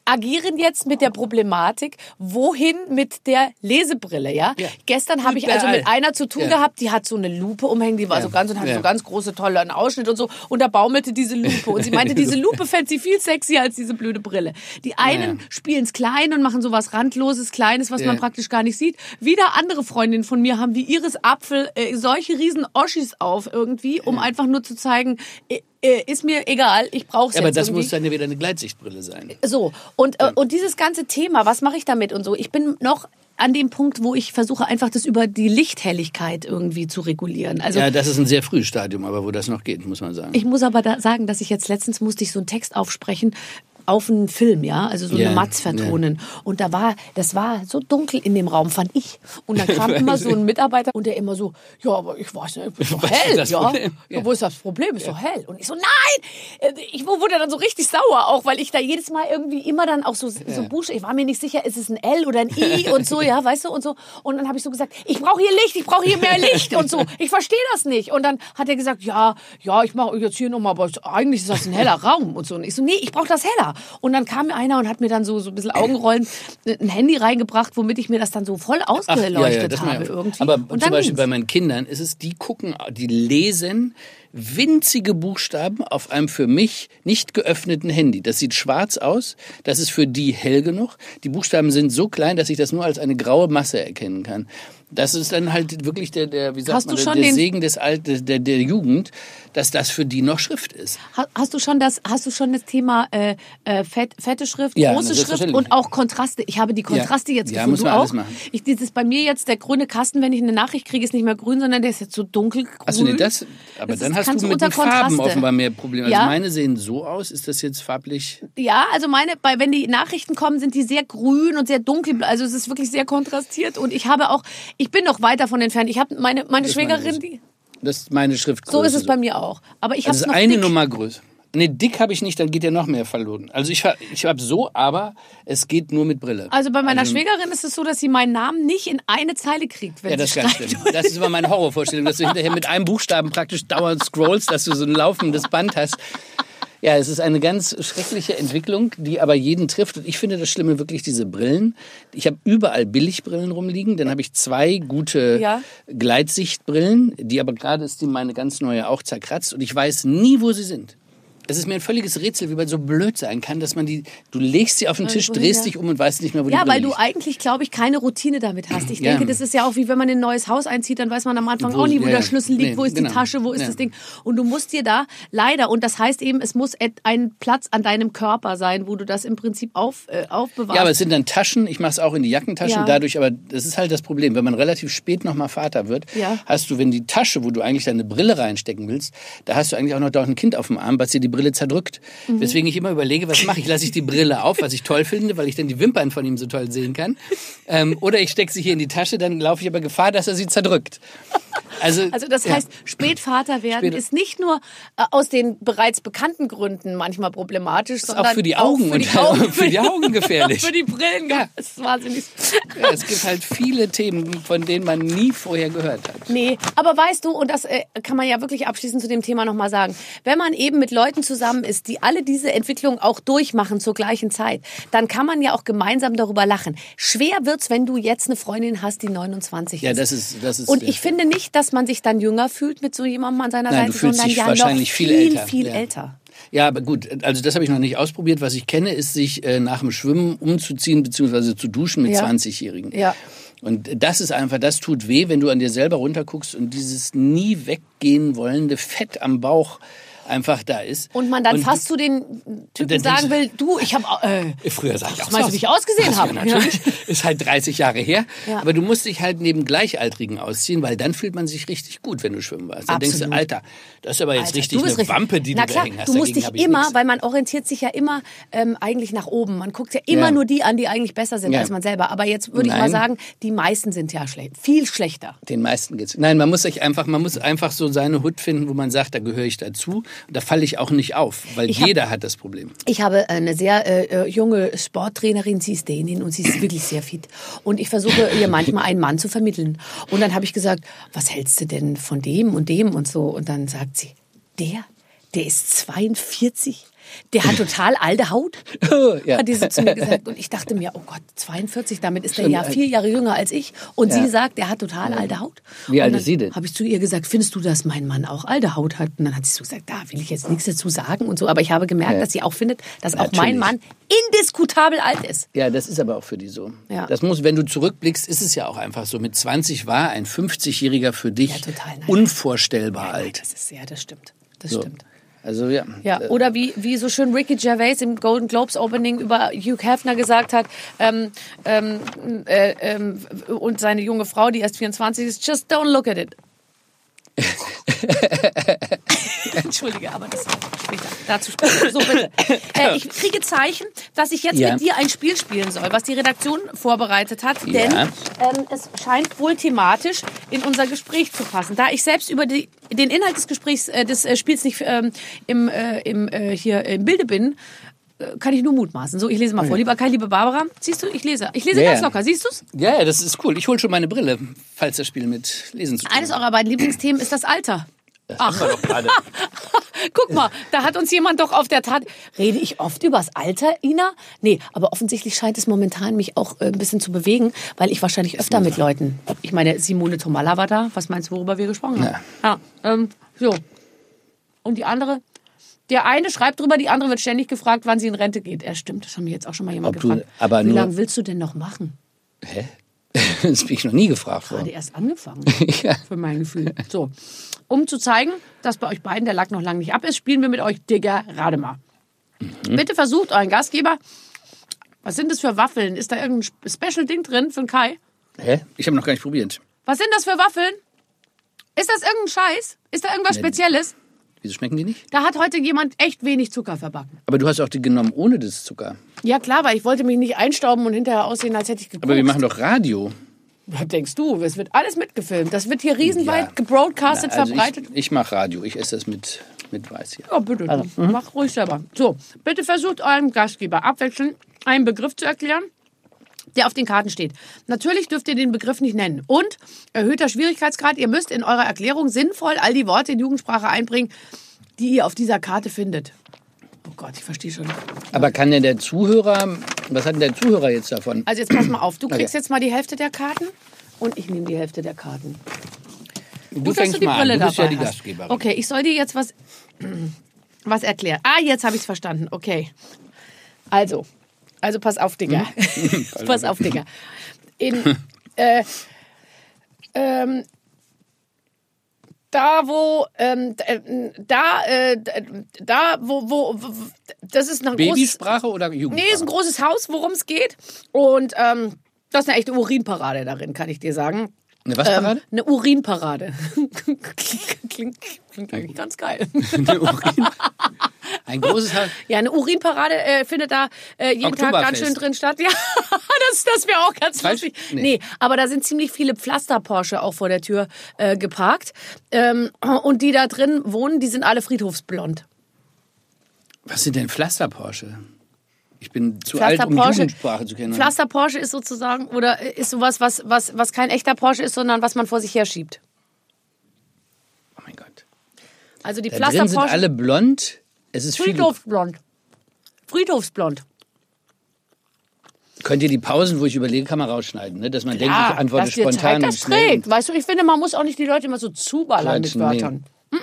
agieren jetzt mit der Problematik, wohin mit der Lesebrille, ja? Ja. Gestern habe ich also mit einer zu tun Ja. gehabt, die hat so eine Lupe umhängen, die war Ja. so ganz und hatte so ganz große, tolle einen Ausschnitt und so und da baumelte diese Lupe und sie meinte, diese Lupe fände sie viel sexier als diese blöde Brille. Die einen spielen's klein und machen sowas randloses, kleines, was man praktisch gar nicht sieht. Wieder andere Freundinnen von mir haben wie Iris Apfel äh, solche riesen Oschis auf irgendwie, um einfach nur zu zeigen, äh, ist mir egal, ich brauche Ja, aber das irgendwie. muss dann ja wieder eine Gleitsichtbrille sein. So, und, äh, und dieses ganze Thema, was mache ich damit und so, ich bin noch an dem Punkt, wo ich versuche einfach das über die Lichthelligkeit irgendwie zu regulieren. Also Ja, das ist ein sehr frühes Stadium, aber wo das noch geht, muss man sagen. ich muss aber da sagen, dass ich jetzt letztens musste ich so einen Text aufsprechen auf einen Film, ja, also so Ja, eine Matz vertonen. Und da war, das war so dunkel in dem Raum, fand ich. Und dann kam immer so ein Mitarbeiter und der immer so, ja, aber ich weiß nicht, ist doch ist hell, das ja. Ja. Wo ist das Problem? Ist doch hell. Und ich so, nein! Äh, Ich wurde dann so richtig sauer auch, weil ich da jedes Mal irgendwie immer dann auch so, so Buchstaben, ich war mir nicht sicher, ist es ein L oder ein I und so, ja, weißt du, und so. Und dann habe ich so gesagt, ich brauche hier Licht, ich brauche hier mehr Licht und so. Ich verstehe das nicht. Und dann hat er gesagt, ja, ja, ich mache jetzt hier nochmal, aber eigentlich ist das ein heller Raum und so. Und ich so, nee, ich brauche das heller. Und dann kam mir einer und hat mir dann so, so ein bisschen Augenrollen ein Handy reingebracht, womit ich mir das dann so voll ausgeleuchtet das habe meine ich auch. irgendwie. Aber und zum Beispiel ging's. bei meinen Kindern ist es, die gucken, die lesen winzige Buchstaben auf einem für mich nicht geöffneten Handy. Das sieht schwarz aus, das ist für die hell genug. Die Buchstaben sind so klein, dass ich das nur als eine graue Masse erkennen kann. Das ist dann halt wirklich der, der wie sagt Hast man, du der, der Segen des Alt, der, der Jugend, dass das für die noch Schrift ist. Ha- Hast du schon das, hast du schon das Thema äh, äh, fett, fette Schrift, Ja, große Schrift und auch Kontraste? Ich habe die Kontraste Ja. jetzt Ja, gefunden. muss du man auch? alles machen. Ich, dieses bei mir jetzt der grüne Kasten, wenn ich eine Nachricht kriege, ist nicht mehr grün, sondern der ist jetzt so dunkelgrün. Achso, nee, das, aber Das dann hast kannst du mit den unter Farben Kontraste. offenbar mehr Probleme. Also Ja. meine sehen so aus, ist das jetzt farblich? Ja, also meine, bei, wenn die Nachrichten kommen, sind die sehr grün und sehr dunkel. Also es ist wirklich sehr kontrastiert. Und ich habe auch, ich bin noch weit davon entfernt. Ich habe meine, meine Das meine Schwägerin, ich. die, Das ist meine Schriftgröße. so ist es bei mir auch. Aber ich habe Also ist eine dick. Nummer größer. Nee, dick habe ich nicht, dann geht ja noch mehr verloren. Also ich, ich habe so, aber es geht nur mit Brille. Also bei meiner Schwägerin ist es so, dass sie meinen Namen nicht in eine Zeile kriegt, wenn ja, das ist ganz schlimm. Das ist immer meine Horrorvorstellung, dass du hinterher mit einem Buchstaben praktisch dauernd scrollst, dass du so ein laufendes Band hast. Ja, es ist eine ganz schreckliche Entwicklung, die aber jeden trifft. Und ich finde das Schlimme wirklich diese Brillen. Ich habe überall Billigbrillen rumliegen. Dann habe ich zwei gute Ja. Gleitsichtbrillen, die aber gerade ist die meine ganz neue auch zerkratzt. Und ich weiß nie, wo sie sind. Es ist mir ein völliges Rätsel, wie man so blöd sein kann, dass man die, du legst sie auf den Tisch, wohin, drehst ja. dich um und weißt nicht mehr, wo die Ja, weil du liegt. eigentlich, glaube ich, keine Routine damit hast. Ich Ja. denke, das ist ja auch wie wenn man in ein neues Haus einzieht, dann weiß man am Anfang Wo- auch nie, wo ja, der ja. Schlüssel liegt, Nee, wo ist genau. die Tasche, wo ist Ja. das Ding. Und du musst dir da leider, und das heißt eben, es muss ein Platz an deinem Körper sein, wo du das im Prinzip auf, äh, aufbewahrst. Ja, aber es sind dann Taschen. Ich mache es auch in die Jackentaschen. Ja. Dadurch, aber das ist halt das Problem. Wenn man relativ spät nochmal Vater wird, Ja. hast du, wenn die Tasche, wo du eigentlich deine Brille reinstecken willst, da hast du eigentlich auch noch da ein Kind auf dem Arm, was dir die Brille zerdrückt. Mhm. Weswegen ich immer überlege, was mache ich? Lasse ich die Brille auf, was ich toll finde, weil ich dann die Wimpern von ihm so toll sehen kann. Ähm, oder ich stecke sie hier in die Tasche, dann laufe ich aber Gefahr, dass er sie zerdrückt. Also, Also das ja. heißt, Spätvater werden Spät- ist nicht nur äh, aus den bereits bekannten Gründen manchmal problematisch, sondern auch für die Augen für die und- Augen, für die Augen gefährlich. für die Brillen, ja. das ist wahnsinnig. ja, es gibt halt viele Themen, von denen man nie vorher gehört hat. Nee, aber weißt du, und das äh, kann man ja wirklich abschließend zu dem Thema nochmal sagen, wenn man eben mit Leuten zusammen ist, die alle diese Entwicklung auch durchmachen zur gleichen Zeit, dann kann man ja auch gemeinsam darüber lachen. Schwer wird's, wenn du jetzt eine Freundin hast, die 29 Ja, ist. das ist, das ist. Und ich finde nicht, dass man sich dann jünger fühlt mit so jemandem an seiner Nein, Seite, du fühlst sondern dich ja wahrscheinlich noch viel viel, älter. viel Ja. älter. Ja, aber gut, also das habe ich noch nicht ausprobiert. Was ich kenne, ist sich äh, nach dem Schwimmen umzuziehen bzw. zu duschen mit Ja. 20-Jährigen. Ja. Und das ist einfach, das tut weh, wenn du an dir selber runterguckst und dieses nie weggehen wollende Fett am Bauch einfach da ist. Und man dann Und fast zu den Typen sagen will, du, ich habe äh, Früher sah ich auch meinst du, wie ich ausgesehen Ja, habe? natürlich. Ist halt 30 Jahre her. Ja. Aber du musst dich halt neben Gleichaltrigen ausziehen, weil dann fühlt man sich richtig gut, wenn du schwimmen warst. Dann denkst du, Absolut. Alter, das ist aber jetzt Alter, richtig eine richtig. Wampe, die Na du klar, da hängen hast. Du musst Dagegen dich immer, nix. weil man orientiert sich ja immer ähm, eigentlich nach oben. Man guckt ja immer Ja. nur die an, die eigentlich besser sind Ja. als man selber. Aber jetzt würde ich mal sagen, die meisten sind ja schlecht, viel schlechter. Den meisten geht's. Nein, man muss sich einfach, man muss einfach so seine Hut finden, wo man sagt, da gehöre ich dazu. Da falle ich auch nicht auf, weil Ich hab- jeder hat das Problem. Ich habe eine sehr äh, äh, junge Sporttrainerin, sie ist Dänin und sie ist wirklich sehr fit. Und ich versuche ihr manchmal einen Mann zu vermitteln. Und dann habe ich gesagt, was hältst du denn von dem und dem und so? Und dann sagt sie, der, der ist 42. Der hat total alte Haut, Ja. hat die so zu mir gesagt. Und ich dachte mir, oh Gott, 42, damit ist er Schon ja vier Jahre jünger als ich. Und Ja. sie sagt, der hat total alte Haut. Wie alt ist sie denn? Habe ich zu ihr gesagt, findest du, dass mein Mann auch alte Haut hat? Und dann hat sie so gesagt, da will ich jetzt nichts dazu sagen und so. Aber ich habe gemerkt, Ja. dass sie auch findet, dass auch mein Natürlich. Mann indiskutabel alt ist. Ja, das ist aber auch für die so. Ja. Das muss, wenn du zurückblickst, ist es ja auch einfach so. Mit 20 war ein 50-Jähriger für dich total, unvorstellbar alt. Das ist, ja, das stimmt. Das So. stimmt. Also ja. Ja, Äh, oder wie, wie so schön Ricky Gervais im Golden Globes Opening über Hugh Hefner gesagt hat, ähm, ähm, äh, ähm, und seine junge Frau, die erst 24 ist, just don't look at it. Entschuldige, aber das später. Dazu später. So, bitte. Äh, ich kriege Zeichen, dass ich jetzt Ja. mit dir ein Spiel spielen soll, was die Redaktion vorbereitet hat. Denn Ja. ähm, es scheint wohl thematisch in unser Gespräch zu passen. Da ich selbst über die, den Inhalt des Gesprächs, äh, des äh, Spiels nicht ähm, im, äh, im, äh, hier im Bilde bin, kann ich nur mutmaßen. So, ich lese mal vor. Lieber Kai, liebe Barbara, siehst du, ich lese. Ich lese Ja, ganz ja. locker. Siehst du's? Ja, ja, das ist cool. Ich hole schon meine Brille, falls das Spiel mit Lesen zu tun Eines hat. eurer beiden Lieblingsthemen ist das Alter. Ach, Haben wir doch gerade. guck mal, da hat uns jemand doch auf der Tat. Rede ich oft übers Alter, Ina? Nee, aber offensichtlich scheint es momentan mich auch äh, ein bisschen zu bewegen, weil ich wahrscheinlich öfter mit Leuten. Ich meine, Simone Tomalla war da. Was meinst du, worüber wir gesprochen haben? Ja. ähm, so. Und die andere? Der eine schreibt drüber, die andere wird ständig gefragt, wann sie in Rente geht. Er stimmt, das hat mich jetzt auch schon mal jemand Ob du- gefragt. aber Wie lange willst du denn noch machen? Hä? Das bin ich noch nie gefragt Gerade worden. erst angefangen. Ja. Für mein Gefühl. So. Um zu zeigen, dass bei euch beiden der Lack noch lange nicht ab ist, spielen wir mit euch Digger Rademar. Mhm. Bitte versucht euren Gastgeber. Was sind das für Waffeln? Ist da irgendein Special-Ding drin für den Kai? Hä? Ich habe noch gar nicht probiert. Was sind das für Waffeln? Ist das irgendein Scheiß? Ist da irgendwas Spezielles? Wieso schmecken die nicht? Da hat heute jemand echt wenig Zucker verbacken. Aber du hast auch die genommen ohne das Zucker. Ja klar, weil ich wollte mich nicht einstauben und hinterher aussehen, als hätte ich geguckt. Aber wir machen doch Radio. Was denkst du? Es wird alles mitgefilmt. Das wird hier riesenweit Ja. gebroadcastet, Na, also verbreitet. Ich, ich mache Radio. Ich esse das mit, mit Weiß hier. Ja, bitte. du. Mach ruhig selber. So, bitte versucht eurem Gastgeber abwechselnd einen Begriff zu erklären, der auf den Karten steht. Natürlich dürft ihr den Begriff nicht nennen. Und erhöhter Schwierigkeitsgrad, ihr müsst in eurer Erklärung sinnvoll all die Worte in Jugendsprache einbringen, die ihr auf dieser Karte findet. Oh Gott, ich verstehe schon. Aber kann denn der Zuhörer, was hat denn der Zuhörer jetzt davon? Also jetzt pass mal auf, du kriegst Okay. jetzt mal die Hälfte der Karten und ich nehme die Hälfte der Karten. Du Gut, dass du die Brille an. Du bist ja dabei die hast. Gastgeberin. Okay, ich soll dir jetzt was, was erklären. Ah, jetzt habe ich es verstanden. Okay. Also, also pass auf, Digga. pass auf, Digga. In, äh, ähm, da wo ähm, äh, da äh, da wo, wo wo das ist ein großes Babysprache oder Jugendsprache? Nee, ist ein großes Haus, worum es geht. Und ähm, das ist eine echte Urinparade darin, kann ich dir sagen. Eine was Parade? Ähm, eine Urinparade. klingt, klingt eigentlich ganz geil. Eine Urin- Ein großes Haus. Ja, eine Urinparade äh, findet da äh, jeden Tag ganz schön drin statt. Ja, das, das wäre auch ganz Falsch? lustig. Nee. Nee. aber da sind ziemlich viele Pflaster-Porsche auch vor der Tür äh, geparkt. Ähm, und die da drin wohnen, die sind alle friedhofsblond. Was sind denn Pflaster-Porsche? Ich bin zu alt, Pflaster um Porsche. Jugendsprache zu kennen. Pflaster Porsche ist sozusagen oder ist sowas, was, was, was kein echter Porsche ist, sondern was man vor sich herschiebt. Oh mein Gott. Also die Da Pflaster drin sind Porsche. alle blond. Es ist. Friedhofsblond. Friedhofsblond. Könnt ihr die Pausen, wo ich überlege, kann man rausschneiden, ne? dass man denkt, ich antworte dass spontan Zeit das trägt. Weißt du, ich finde, man muss auch nicht die Leute immer so zuballern mit Quatsch, nee. Wörtern. Mhm.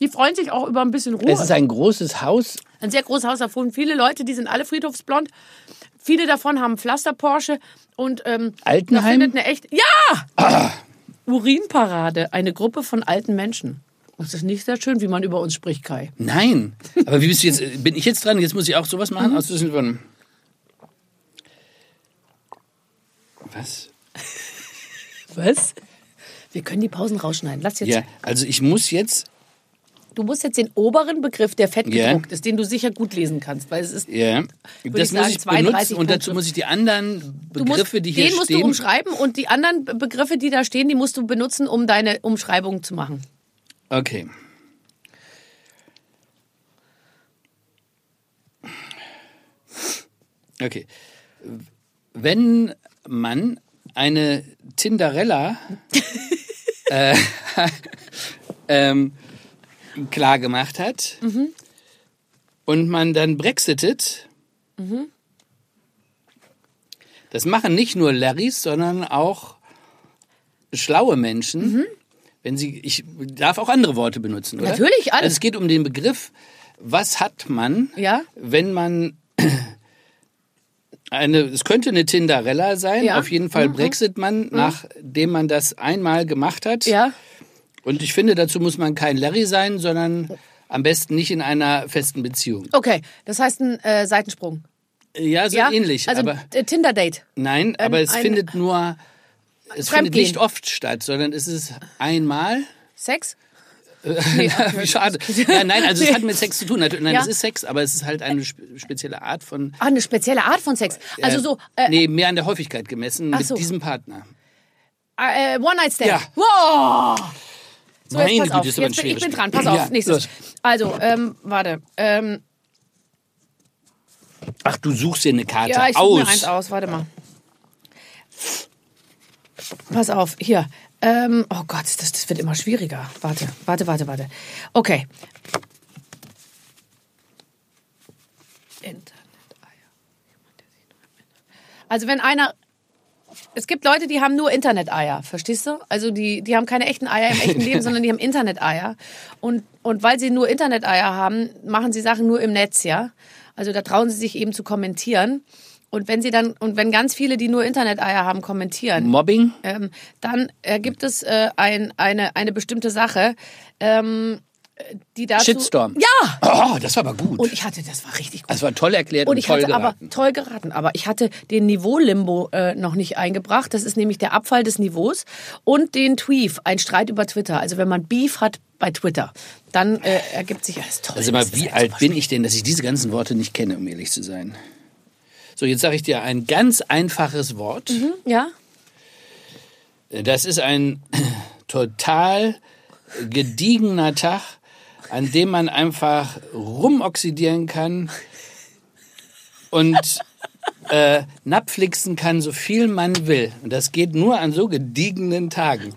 Die freuen sich auch über ein bisschen Ruhe. Es ist ein großes Haus. Ein sehr großes Haus, da wohnen viele Leute, die sind alle friedhofsblond. Viele davon haben Pflaster Porsche und ähm, da Altenheim? findet eine echt ja Urinparade, eine Gruppe von alten Menschen. Das ist nicht sehr schön, wie man über uns spricht, Kai. Nein. Aber wie bist du jetzt? Bin ich jetzt dran? Jetzt muss ich auch sowas Mhm. machen? Aus Wissen von. Was? Was? Wir können die Pausen rausschneiden. Lass jetzt. Ja, also ich muss jetzt. Du musst jetzt den oberen Begriff, der fett Ja. gedruckt ist, den du sicher gut lesen kannst, weil es ist. Ja, ich das sagen, muss ich 32 benutzen und dazu Punkte. muss ich die anderen Begriffe, musst, die hier den musst stehen. du umschreiben und die anderen Be- Begriffe, die da stehen, die musst du benutzen, um deine Umschreibung zu machen. Okay. Okay. Wenn man eine Tinderella äh, ähm, klar gemacht hat und man dann brexitet, das machen nicht nur Larrys, sondern auch schlaue Menschen. Wenn sie, ich darf auch andere Worte benutzen, oder? Natürlich, alles. Also es geht um den Begriff, was hat man, Ja. wenn man eine, es könnte eine Tinderella sein, Ja. Mhm. auf jeden Fall brexit man, nachdem man das einmal gemacht hat. Ja? Und ich finde, dazu muss man kein Larry sein, sondern am besten nicht in einer festen Beziehung. Okay, das heißt ein äh, Seitensprung. Ja, so ja? ähnlich. Also aber Tinder-Date. nein, aber es ein- findet nur, es findet nicht oft statt, sondern es ist einmal. Sex? Wie schade. Ja, nein, also es hat mit Sex zu tun. Nein, Ja. es ist Sex, aber es ist halt eine spe- spezielle Art von. Ah, eine spezielle Art von Sex. Also so, äh, nee, mehr an der Häufigkeit gemessen Ach mit so. diesem Partner. äh, One-Night-Stand. Ja. Wow! So, Meine jetzt pass auf. ist aber ein Jetzt bin, ich bin dran. Pass auf, Ja, nächstes. los. Also, ähm, warte. Ähm, Ach, du suchst dir eine Karte ja, ich suche aus. mir eins aus. Warte mal. Pass auf, hier. Ähm, oh Gott, das, das wird immer schwieriger. Warte, warte, warte, warte. Okay. Internet-Eier. Also wenn einer... Es gibt Leute, die haben nur Internet-Eier, verstehst du? Also die, die haben keine echten Eier im echten Leben, sondern die haben Internet-Eier. Und, und weil sie nur Internet-Eier haben, machen sie Sachen nur im Netz, ja? Also da trauen sie sich eben zu kommentieren. Und wenn sie dann, und wenn ganz viele, die nur Internet-Eier haben, kommentieren, Mobbing? ähm, dann ergibt es äh, ein, eine, eine bestimmte Sache, ähm, die dazu... Shitstorm. Ja! Oh, das war aber gut. Und ich hatte, das war richtig gut. das war toll erklärt und, Und ich toll hatte geraten. aber toll geraten, aber ich hatte den Niveau-Limbo äh, noch nicht eingebracht. Das ist nämlich der Abfall des Niveaus und den Tweef, ein Streit über Twitter. Also wenn man Beef hat bei Twitter, dann äh, ergibt sich das toll. Also mal, wie echt alt bin ich denn, dass ich diese ganzen Worte nicht kenne, um ehrlich zu sein? So, jetzt sage ich dir ein ganz einfaches Wort. schwierig. Ja? Das ist ein total gediegener Tag, an dem man einfach rumoxidieren kann und äh, napflixen kann, so viel man will. Und das geht nur an so gediegenen Tagen.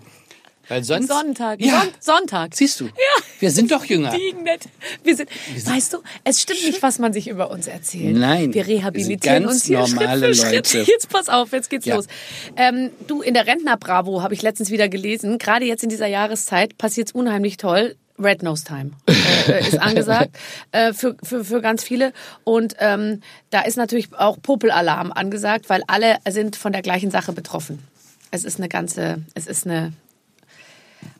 Weil sonst. Sonntag. Ja. Son Sonntag. Siehst du? Wir sind doch jünger. Nett. Wir sind, weißt du, es stimmt nicht, was man sich über uns erzählt. Nein, wir wir rehabilitieren sind ganz uns hier normale Schritt für Schritt. Leute. Jetzt pass auf, jetzt geht's Ja. los. Ähm, du, in der Rentner-Bravo habe ich letztens wieder gelesen, gerade jetzt in dieser Jahreszeit passiert's unheimlich toll. Red Nose Time äh, ist angesagt äh, für, für, für ganz viele. Und ähm, da ist natürlich auch Popelalarm angesagt, weil alle sind von der gleichen Sache betroffen. Es ist eine ganze, es ist eine,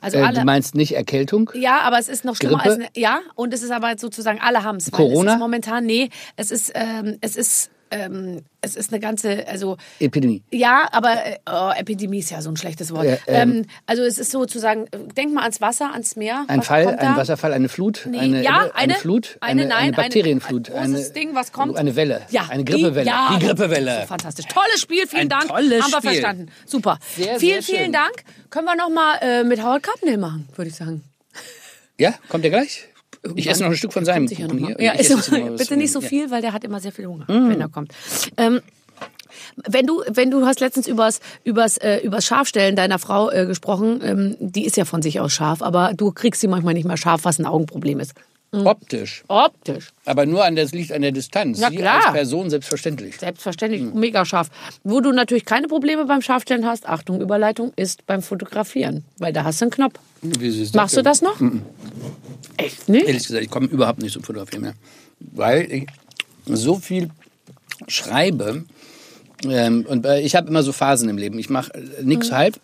also Äh, alle. du meinst nicht Erkältung? Ja, aber es ist noch schlimmer Grippe? als eine, ja und es ist aber sozusagen alle haben es. Corona? Es momentan nee, es ist ähm, es ist ähm, es ist eine ganze also Epidemie. ja, aber äh, oh, Epidemie ist ja so ein schlechtes Wort. Ja, ähm, ähm, also es ist sozusagen äh, denk mal ans Wasser, ans Meer. Ein Was Fall, ein da? Wasserfall, eine Flut, Nee, eine, ja, eine, eine, Flut, eine, eine, nein, eine Bakterienflut, ein großes Ding, was kommt? eine Welle, Ja, eine Grippewelle, Die, ja, die Grippewelle. So fantastisch. Tolles Spiel, vielen Ein Dank. tolles Haben wir Spiel. verstanden. Super. Sehr, vielen, sehr vielen schön. Dank. Können wir noch mal äh, mit Howard Carpendale machen, würde ich sagen. Ja, kommt der gleich? Ich esse noch ein Stück von seinem Kuchen mal. hier. Ja, Ich was bitte nicht so Ja. viel, weil der hat immer sehr viel Hunger, wenn er kommt. Ähm, wenn du, wenn du hast letztens übers, übers, äh, übers Scharfstellen deiner Frau äh, gesprochen, ähm, die ist ja von sich aus scharf, aber du kriegst sie manchmal nicht mehr scharf, was ein Augenproblem ist. Optisch. Optisch. Aber nur an das liegt an der Distanz. Ja, Sie klar. als Person selbstverständlich. Selbstverständlich, mega scharf. Wo du natürlich keine Probleme beim Scharfstellen hast, Achtung, Überleitung, ist beim Fotografieren. Weil da hast du einen Knopf. Wie ist Machst du denn? das noch? Echt nicht? Ehrlich gesagt, ich komme überhaupt nicht zum Fotografieren mehr. Weil ich so viel schreibe. Ähm, und äh, ich habe immer so Phasen im Leben. Ich mache äh, nix halb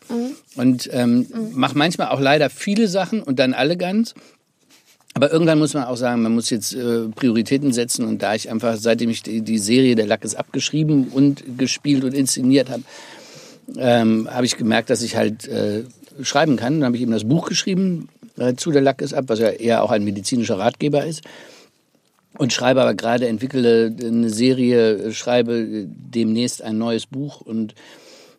und ähm, mache manchmal auch leider viele Sachen und dann alle ganz. Aber irgendwann muss man auch sagen, man muss jetzt äh, Prioritäten setzen. Und da ich einfach, seitdem ich die, die Serie Der Lack ist abgeschrieben und gespielt und inszeniert habe, ähm, habe ich gemerkt, dass ich halt äh, schreiben kann. Dann habe ich eben das Buch geschrieben äh, zu Der Lack ist ab, was ja eher auch ein medizinischer Ratgeber ist. Und schreibe aber gerade, entwickle eine Serie, äh, schreibe äh, demnächst ein neues Buch und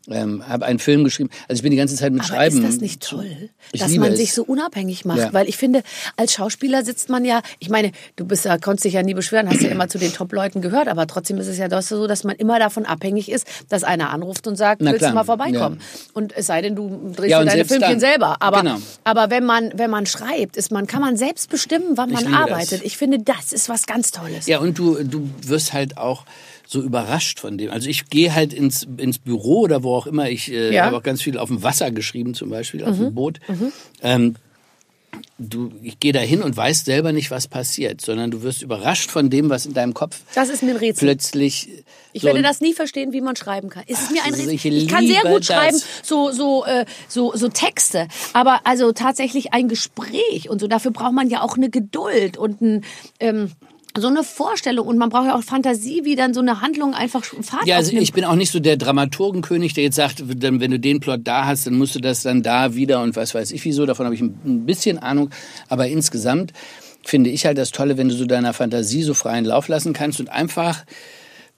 ähm, habe einen Film geschrieben. Also ich bin die ganze Zeit mit Aber Schreiben. ist das nicht toll, Ich dass man es. sich so unabhängig macht? Ja. Weil ich finde, als Schauspieler sitzt man ja, ich meine, du bist ja, konntest dich ja nie beschweren, hast ja immer zu den Top-Leuten gehört, aber trotzdem ist es ja doch so, dass man immer davon abhängig ist, dass einer anruft und sagt, Na willst klar, du mal vorbeikommen? ja. Und es sei denn, du drehst Ja, deine Filmchen dann. selber. Aber, Genau. aber wenn man, wenn man schreibt, ist man, kann man selbst bestimmen, wann Ich man arbeitet. das. Ich finde, das ist was ganz Tolles. Ja, und du, du wirst halt auch so überrascht von dem. Also ich gehe halt ins, ins Büro oder wo auch immer. Ich äh, Ja. habe auch ganz viel auf dem Wasser geschrieben, zum Beispiel, auf Mhm. dem Boot. Ähm, du, ich gehe da hin und weiß selber nicht, was passiert, sondern du wirst überrascht von dem, was in deinem Kopf Das ist mir ein Rätsel. plötzlich. Ich so werde das nie verstehen, wie man schreiben kann. Ist es mir ein Rätsel? ich Ich kann sehr gut das. schreiben, so so äh, so so Texte, aber also tatsächlich ein Gespräch und so. Dafür braucht man ja auch eine Geduld und ein ähm, so eine Vorstellung und man braucht ja auch Fantasie, wie dann so eine Handlung einfach Fahrt Ja, also aufnimmt. ich bin auch nicht so der Dramaturgenkönig, der jetzt sagt, wenn du den Plot da hast, dann musst du das dann da wieder und was weiß ich wieso. Davon habe ich ein bisschen Ahnung. Aber insgesamt finde ich halt das Tolle, wenn du so deiner Fantasie so freien Lauf lassen kannst und einfach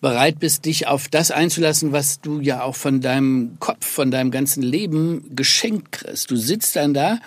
bereit bist, dich auf das einzulassen, was du ja auch von deinem Kopf, von deinem ganzen Leben geschenkt kriegst. Du sitzt dann da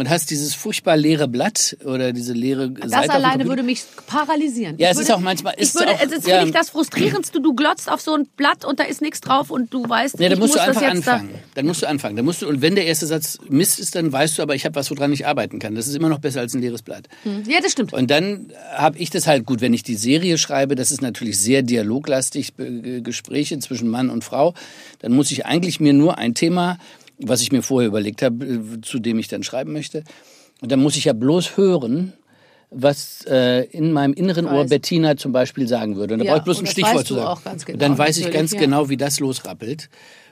und hast dieses furchtbar leere Blatt oder diese leere das Seite dem alleine würde mich paralysieren. Ja, Ich es ist würde, auch manchmal- Ich ist würde, auch- es ist ja. ich das frustrierendste. Du glotzt auf so ein Blatt und da ist nichts drauf und du weißt, Ja, dann ich musst muss du einfach das anfangen. Dann musst du anfangen. Dann musst du, und wenn der erste Satz Mist ist, dann weißt du aber, ich habe was, woran ich arbeiten kann. Das ist immer noch besser als ein leeres Blatt. da. Ja, das stimmt. Und dann habe ich das halt gut, wenn ich die Serie schreibe, das ist natürlich sehr dialoglastig, Be- Gespräche zwischen Mann und Frau, dann muss ich eigentlich mir nur ein Thema, was ich mir vorher überlegt habe, äh, zu dem ich dann schreiben möchte, und dann muss ich ja bloß hören, was äh, in meinem inneren Ohr. Bettina zum Beispiel sagen würde. Und da Ja, brauche ich bloß ein Stichwort zu sagen. genau, dann weiß ich ganz ja. genau, wie das losrappelt.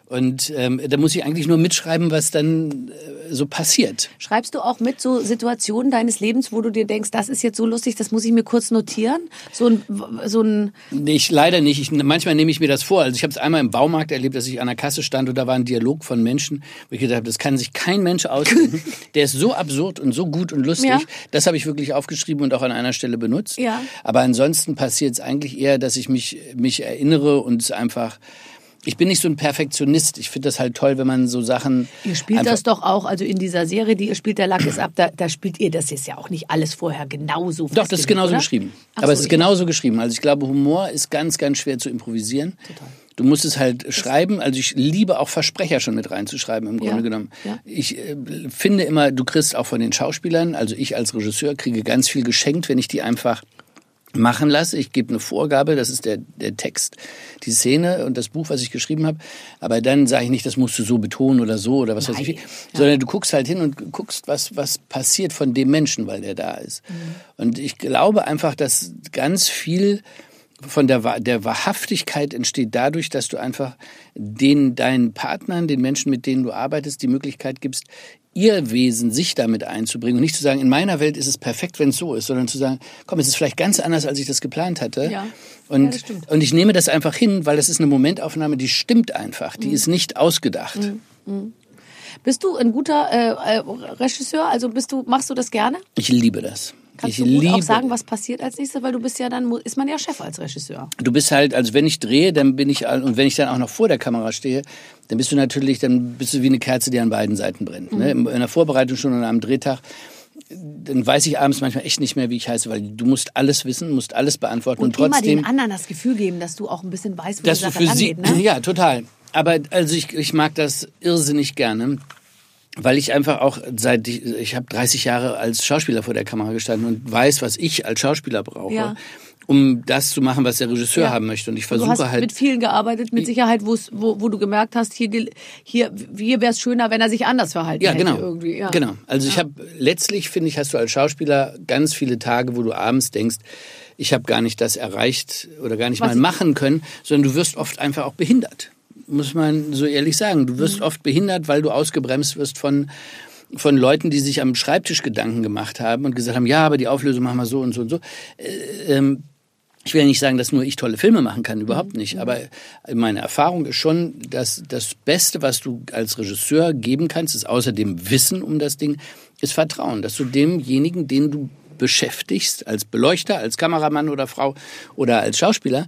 Und ähm, da muss ich eigentlich nur mitschreiben, was dann äh, so passiert. Schreibst du auch mit so Situationen deines Lebens, wo du dir denkst, das ist jetzt so lustig, das muss ich mir kurz notieren? So ein, so ein Nee, Ich leider nicht. Ich, manchmal nehme ich mir das vor. Also ich habe es einmal im Baumarkt erlebt, dass ich an der Kasse stand und da war ein Dialog von Menschen, wo ich gedacht habe, das kann sich kein Mensch ausdenken. Der ist so absurd und so gut und lustig. Ja. Das habe ich wirklich aufgeschrieben und auch an einer Stelle benutzt. Ja. Aber ansonsten passiert es eigentlich eher, dass ich mich, mich erinnere und es einfach... Ich bin nicht so ein Perfektionist. Ich finde das halt toll, wenn man so Sachen... Ihr spielt das doch auch, also in dieser Serie, die ihr spielt, der Lack ist ab, da, da spielt ihr das ist ja auch nicht alles vorher genauso Doch, das ist genauso oder? geschrieben. Ach Aber so, es ist genauso geschrieben. Also ich glaube, Humor ist ganz, ganz schwer zu improvisieren. Du musst es halt schreiben. Also ich liebe auch Versprecher schon mit reinzuschreiben, im Grunde Ja, genommen. ja. Ich äh, finde immer, du kriegst auch von den Schauspielern, also ich als Regisseur kriege ganz viel geschenkt, wenn ich die einfach machen lasse. Ich gebe eine Vorgabe, das ist der, der Text, die Szene und das Buch, was ich geschrieben habe. Aber dann sage ich nicht, das musst du so betonen oder so oder was weiß ich, Nein. sondern du guckst halt hin und guckst, was, was passiert von dem Menschen, weil der da ist. Und ich glaube einfach, dass ganz viel von der, der Wahrhaftigkeit entsteht dadurch, dass du einfach den, deinen Partnern, den Menschen, mit denen du arbeitest, die Möglichkeit gibst, ihr Wesen sich damit einzubringen und nicht zu sagen, in meiner Welt ist es perfekt, wenn es so ist, sondern zu sagen, komm, es ist vielleicht ganz anders, als ich das geplant hatte. Ja. Ja, Und, stimmt. und ich nehme das einfach hin, weil das ist eine Momentaufnahme, die stimmt einfach, Mhm. die ist nicht ausgedacht. Bist du ein guter äh, äh, Regisseur? Also bist du, machst du das gerne? Ich liebe das. Kannst ich du gut liebe auch sagen, was passiert als nächstes? Weil du bist ja dann, ist man ja Chef als Regisseur. Du bist halt, also wenn ich drehe, dann bin ich, und wenn ich dann auch noch vor der Kamera stehe, dann bist du natürlich, dann bist du wie eine Kerze, die an beiden Seiten brennt. Ne? Mhm. In der Vorbereitung schon und am Drehtag, dann weiß ich abends manchmal echt nicht mehr, wie ich heiße, weil du musst alles wissen, musst alles beantworten und, Und, immer trotzdem, den anderen das Gefühl geben, dass du auch ein bisschen weißt, wo dass die du für sie, angeht. Ne? ja, total. Aber also ich, ich mag das irrsinnig gerne. Weil ich einfach auch seit ich, ich habe 30 Jahre als Schauspieler vor der Kamera gestanden und weiß, was ich als Schauspieler brauche, Ja. um das zu machen, was der Regisseur Ja. haben möchte. Und ich Du versuche hast halt mit vielen gearbeitet, mit Sicherheit, wo, wo du gemerkt hast, hier, hier, hier wäre es schöner, wenn er sich anders verhalten Ja, hätte. genau. Irgendwie. Ja. Genau. Also ich habe letztlich finde ich, hast du als Schauspieler ganz viele Tage, wo du abends denkst, ich habe gar nicht das erreicht oder gar nicht Was mal machen können, sondern du wirst oft einfach auch behindert. Muss man so ehrlich sagen. Du Mhm. wirst oft behindert, weil du ausgebremst wirst von von Leuten, die sich am Schreibtisch Gedanken gemacht haben und gesagt haben, ja, aber die Auflösung machen wir so und so und so. Äh, ähm, ich will ja nicht sagen, dass nur ich tolle Filme machen kann, überhaupt Mhm. nicht. Aber meine Erfahrung ist schon, dass das Beste, was du als Regisseur geben kannst, ist außerdem Wissen um das Ding, ist Vertrauen. Dass du demjenigen, den du beschäftigst, als Beleuchter, als Kameramann oder Frau oder als Schauspieler,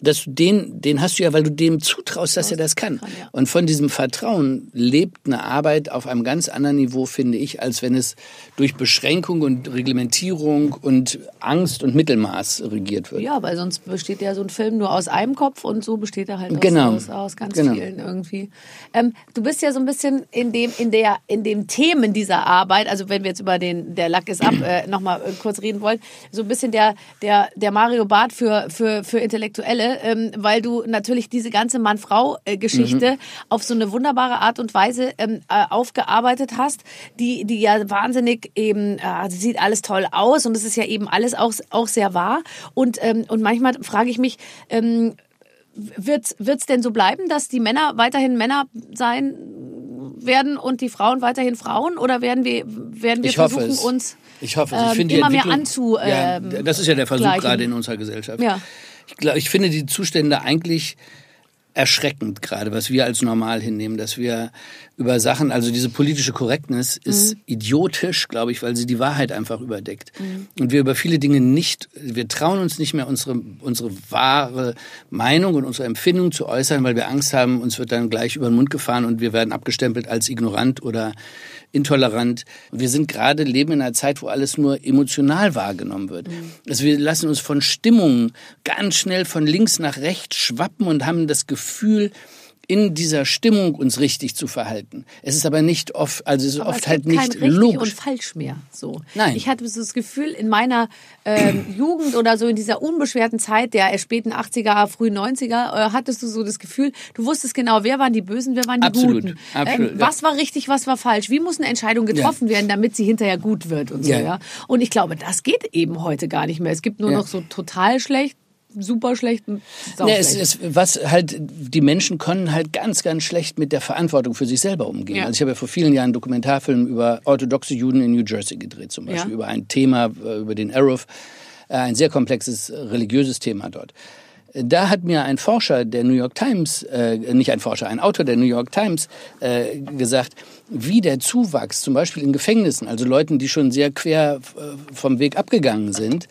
dass du den, den hast du ja, weil du dem zutraust, dass er das kann. Und von diesem Vertrauen lebt eine Arbeit auf einem ganz anderen Niveau, finde ich, als wenn es durch Beschränkung und Reglementierung und Angst und Mittelmaß regiert wird. Ja, weil sonst besteht ja so ein Film nur aus einem Kopf und so besteht er halt aus, Genau. aus, aus ganz Genau. vielen irgendwie. Ähm, du bist ja so ein bisschen in dem, in der, in dem Themen dieser Arbeit, also wenn wir jetzt über den, der Lack ist ab, äh, nochmal kurz reden wollen, so ein bisschen der, der, der Mario Barth für, für, für Intellektuelle, ähm, weil du natürlich diese ganze Mann-Frau-Geschichte Mhm. auf so eine wunderbare Art und Weise ähm, äh, aufgearbeitet hast, die, die ja wahnsinnig eben, äh, sieht alles toll aus und es ist ja eben alles auch, auch sehr wahr. Und, ähm, und manchmal frage ich mich, ähm, wird es denn so bleiben, dass die Männer weiterhin Männer sein werden und die Frauen weiterhin Frauen? Oder werden wir, werden wir Ich versuchen, es. uns Ich hoffe, ich ähm, finde die immer mehr anzu. Ähm, ja, das ist ja der Versuch gleichen. gerade in unserer Gesellschaft. Ja. Ich, glaub, ich finde die Zustände eigentlich erschreckend gerade, was wir als normal hinnehmen, dass wir über Sachen, also diese politische Korrektness ist Mhm. idiotisch, glaube ich, weil sie die Wahrheit einfach überdeckt. Und wir über viele Dinge nicht, wir trauen uns nicht mehr unsere, unsere wahre Meinung und unsere Empfindung zu äußern, weil wir Angst haben, uns wird dann gleich über den Mund gefahren und wir werden abgestempelt als ignorant oder intolerant. Wir sind gerade leben in einer Zeit, wo alles nur emotional wahrgenommen wird. Also wir lassen uns von Stimmungen ganz schnell von links nach rechts schwappen und haben das Gefühl, in dieser Stimmung uns richtig zu verhalten. Es ist aber nicht oft, also es ist Aber oft es halt gibt nicht kein richtig logisch. und falsch mehr. So. Nein. Ich hatte so das Gefühl, in meiner ähm, Jugend oder so in dieser unbeschwerten Zeit der späten 80er, frühen 90er, äh, hattest du so das Gefühl, du wusstest genau, wer waren die Bösen, wer waren die Absolut, Guten. absolut, ähm, ja. was war richtig, was war falsch? Wie muss eine Entscheidung getroffen werden, damit sie hinterher gut wird und so, Ja. ja. Und ich glaube, das geht eben heute gar nicht mehr. Es gibt nur Ja. noch so total schlecht, super schlecht Ja, es ist, was halt, die Menschen können halt ganz, ganz schlecht mit der Verantwortung für sich selber umgehen. Ja. Also ich habe ja vor vielen Jahren einen Dokumentarfilm über orthodoxe Juden in New Jersey gedreht, zum Beispiel, Ja. über ein Thema, äh, über den Arrow, äh, ein sehr komplexes äh, religiöses Thema dort. Da hat mir ein Forscher der New York Times, äh, nicht ein Forscher, ein Autor der New York Times äh, gesagt, wie der Zuwachs zum Beispiel in Gefängnissen, also Leuten, die schon sehr quer vom Weg abgegangen sind,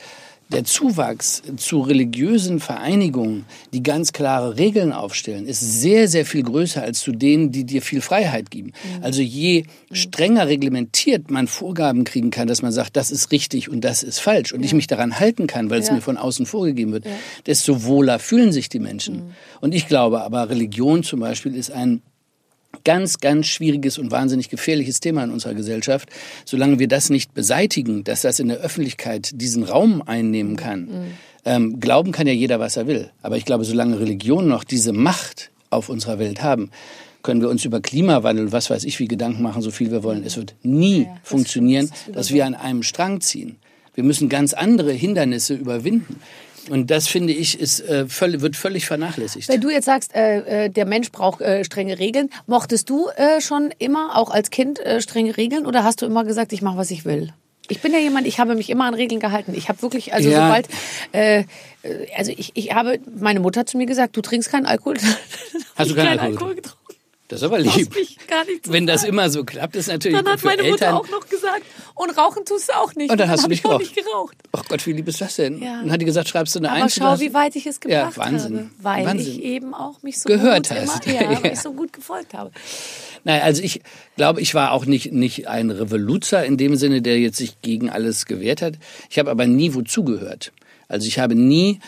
der Zuwachs zu religiösen Vereinigungen, die ganz klare Regeln aufstellen, ist sehr, sehr viel größer als zu denen, die dir viel Freiheit geben. Also je strenger reglementiert man Vorgaben kriegen kann, dass man sagt, das ist richtig und das ist falsch und ich mich daran halten kann, weil es Ja. mir von außen vorgegeben wird, desto wohler fühlen sich die Menschen. Und ich glaube aber, Religion zum Beispiel ist ein ganz, ganz schwieriges und wahnsinnig gefährliches Thema in unserer Gesellschaft. Solange wir das nicht beseitigen, dass das in der Öffentlichkeit diesen Raum einnehmen kann. Ähm, glauben kann ja jeder, was er will. Aber ich glaube, solange Religionen noch diese Macht auf unserer Welt haben, können wir uns über Klimawandel, was weiß ich, wie Gedanken machen, so viel wir wollen. Es wird nie das funktionieren, stimmt, das ist dass wir an einem Strang ziehen. Wir müssen ganz andere Hindernisse überwinden. Und das finde ich, ist, äh, völlig, wird völlig vernachlässigt. Wenn du jetzt sagst, äh, äh, der Mensch braucht äh, strenge Regeln, mochtest du äh, schon immer, auch als Kind, äh, strenge Regeln oder hast du immer gesagt, ich mache, was ich will? Ich bin ja jemand, ich habe mich immer an Regeln gehalten. Ich habe wirklich, also Ja. sobald, äh, äh, also ich, ich habe, meine Mutter hat zu mir gesagt, du trinkst keinen Alkohol. Hast du keinen keinen Alkohol getrunken. Das ist aber lieb. mich gar nicht Wenn das immer so klappt, ist natürlich Dann hat für meine Eltern. Mutter auch noch gesagt, und rauchen tust du auch nicht. Und dann hast du nicht ich auch geraucht. nicht geraucht. Ach Gott, wie lieb ist das denn? Ja. Und hat die gesagt, schreibst du eine Aber Eins? schau, hast- wie weit ich es Ja, gebracht Wahnsinn. habe. Weil Wahnsinn. ich eben auch mich so Gehört gut hast. Immer, ja, Ja. ich so gut gefolgt habe. Nein, also ich glaube, ich war auch nicht, nicht ein Revoluzer in dem Sinne, der jetzt sich gegen alles gewehrt hat. Ich habe aber nie wozu gehört. Also ich habe nie,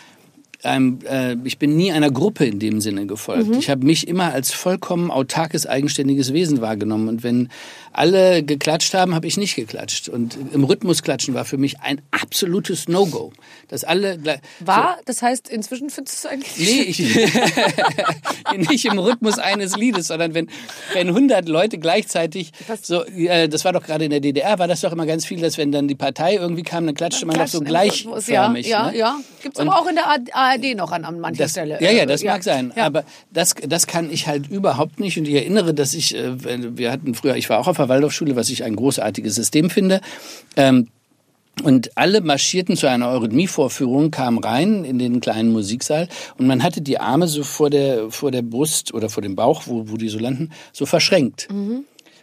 ähm, äh, ich bin nie einer Gruppe in dem Sinne gefolgt. Ich habe mich immer als vollkommen autarkes, eigenständiges Wesen wahrgenommen. Und wenn alle geklatscht haben, habe ich nicht geklatscht. Und im Rhythmus klatschen war für mich ein absolutes No-Go. Dass alle War, das heißt, inzwischen findest du es eigentlich Nee, ich, nicht im Rhythmus eines Liedes, sondern wenn, wenn 100 Leute gleichzeitig so, äh, das war doch gerade in der DDR, war das doch immer ganz viel, dass wenn dann die Partei irgendwie kam, dann klatschte man doch so gleichförmig. Ja, ja, ne? ja. Gibt es aber auch in der ARD noch an, an mancher Das, Stelle. ja, ja, Äh, das mag sein. Ja. Aber das, das kann ich halt überhaupt nicht. Und ich erinnere, dass ich, äh, wir hatten früher, ich war auch auf Waldorfschule, was ich ein großartiges System finde. Ähm, und alle marschierten zu einer Eurythmie-Vorführung, kamen rein in den kleinen Musiksaal und man hatte die Arme so vor der, vor der Brust oder vor dem Bauch, wo, wo die so landen, so verschränkt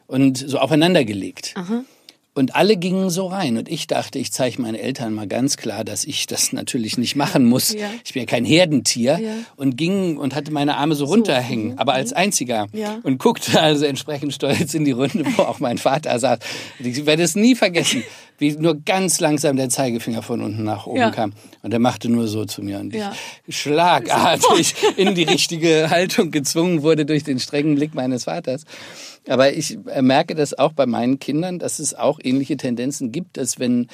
und so aufeinander gelegt. Und alle gingen so rein. Und ich dachte, ich zeige meinen Eltern mal ganz klar, dass ich das natürlich nicht machen muss. Ja. Ich bin ja kein Herdentier. Ja. Und ging und hatte meine Arme so runterhängen, aber als einziger. Ja. Und guckte also entsprechend stolz in die Runde, wo auch mein Vater saß. Und Ich werde es nie vergessen, wie nur ganz langsam der Zeigefinger von unten nach oben kam. Und er machte nur so zu mir. Und ich schlagartig in die richtige Haltung gezwungen wurde durch den strengen Blick meines Vaters. Aber ich äh, merke das auch bei meinen Kindern, dass es auch ähnliche Tendenzen gibt, dass wenn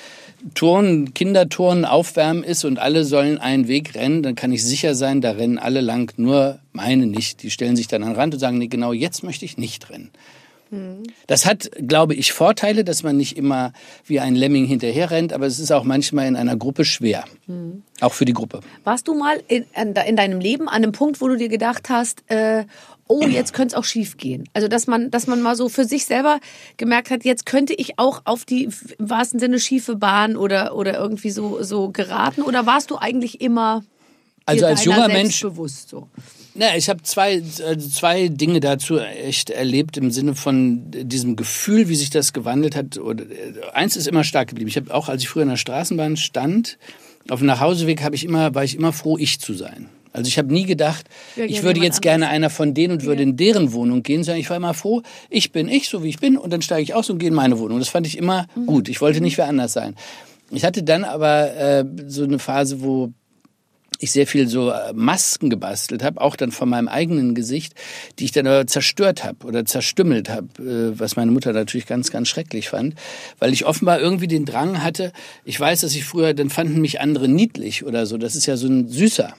Turnen, Kinderturnen aufwärmen ist und alle sollen einen Weg rennen, dann kann ich sicher sein, da rennen alle lang, nur meine nicht. Die stellen sich dann an den Rand und sagen, nee, genau jetzt möchte ich nicht rennen. Das hat, glaube ich, Vorteile, dass man nicht immer wie ein Lemming hinterher rennt, aber es ist auch manchmal in einer Gruppe schwer. Auch für die Gruppe. Warst du mal in, in, in deinem Leben an einem Punkt, wo du dir gedacht hast, äh, oh, jetzt könnte es auch schief gehen? Also, dass man, dass man mal so für sich selber gemerkt hat, jetzt könnte ich auch auf die im wahrsten Sinne schiefe Bahn oder, oder irgendwie so, so geraten? Oder warst du eigentlich immer Also als junger Mensch- bewusst so? Na, ich habe zwei, also zwei Dinge dazu echt erlebt im Sinne von diesem Gefühl, wie sich das gewandelt hat. Oder, äh, eins ist immer stark geblieben. Ich habe auch, als ich früher in der Straßenbahn stand, auf dem Nachhauseweg habe ich immer, war ich immer froh, ich zu sein. Also ich habe nie gedacht, Ja, ich ja, würde jetzt gerne anderes. einer von denen und würde in deren Wohnung gehen, sondern ich war immer froh, ich bin ich, so wie ich bin, und dann steige ich aus und gehe in meine Wohnung. Das fand ich immer Mhm. gut. Ich wollte nicht wer anders sein. Ich hatte dann aber äh, so eine Phase, wo ich sehr viel so äh, Masken gebastelt habe, auch dann von meinem eigenen Gesicht, die ich dann aber zerstört habe oder zerstümmelt habe, äh, was meine Mutter natürlich ganz, ganz schrecklich fand, weil ich offenbar irgendwie den Drang hatte, ich weiß, dass ich früher, dann fanden mich andere niedlich oder so, das ist ja so ein Süßer.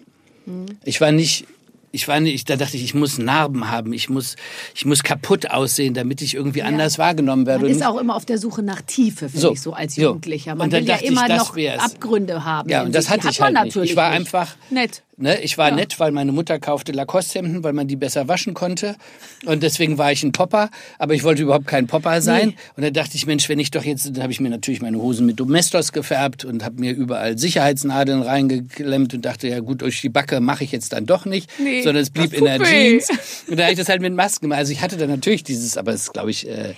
Ich war nicht, ich war nicht, da dachte ich, ich muss Narben haben, ich muss, ich muss kaputt aussehen, damit ich irgendwie anders wahrgenommen werde. Man ist nicht- auch immer auf der Suche nach Tiefe, finde So, ich, so als. Jugendlicher. Man will ja ich, immer das noch wär's. Abgründe haben. Ja, und das sich. hatte ich hat halt nicht. natürlich Ich war nicht. einfach nett. Ne, ich war Ja. nett, weil meine Mutter kaufte Lacoste-Hemden, weil man die besser waschen konnte. Und deswegen war ich ein Popper. Aber ich wollte überhaupt kein Popper sein. Nee. Und dann dachte ich, Mensch, wenn ich doch jetzt, dann habe ich mir natürlich meine Hosen mit Domestos gefärbt und habe mir überall Sicherheitsnadeln reingeklemmt und dachte, ja gut, durch die Backe mache ich jetzt dann doch nicht, Nee, sondern es blieb in der weh. Jeans. Und da habe ich das halt mit Masken gemacht. Also ich hatte dann natürlich dieses, aber es glaube ich, äh,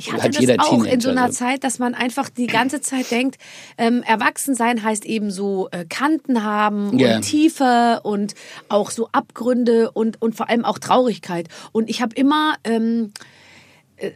Ich hatte hat das auch in so einer. Zeit, dass man einfach die ganze Zeit denkt, ähm, erwachsen sein heißt eben so äh, Kanten haben Ja. und Tiefe und auch so Abgründe und, und vor allem auch Traurigkeit. Und ich habe immer ähm, äh,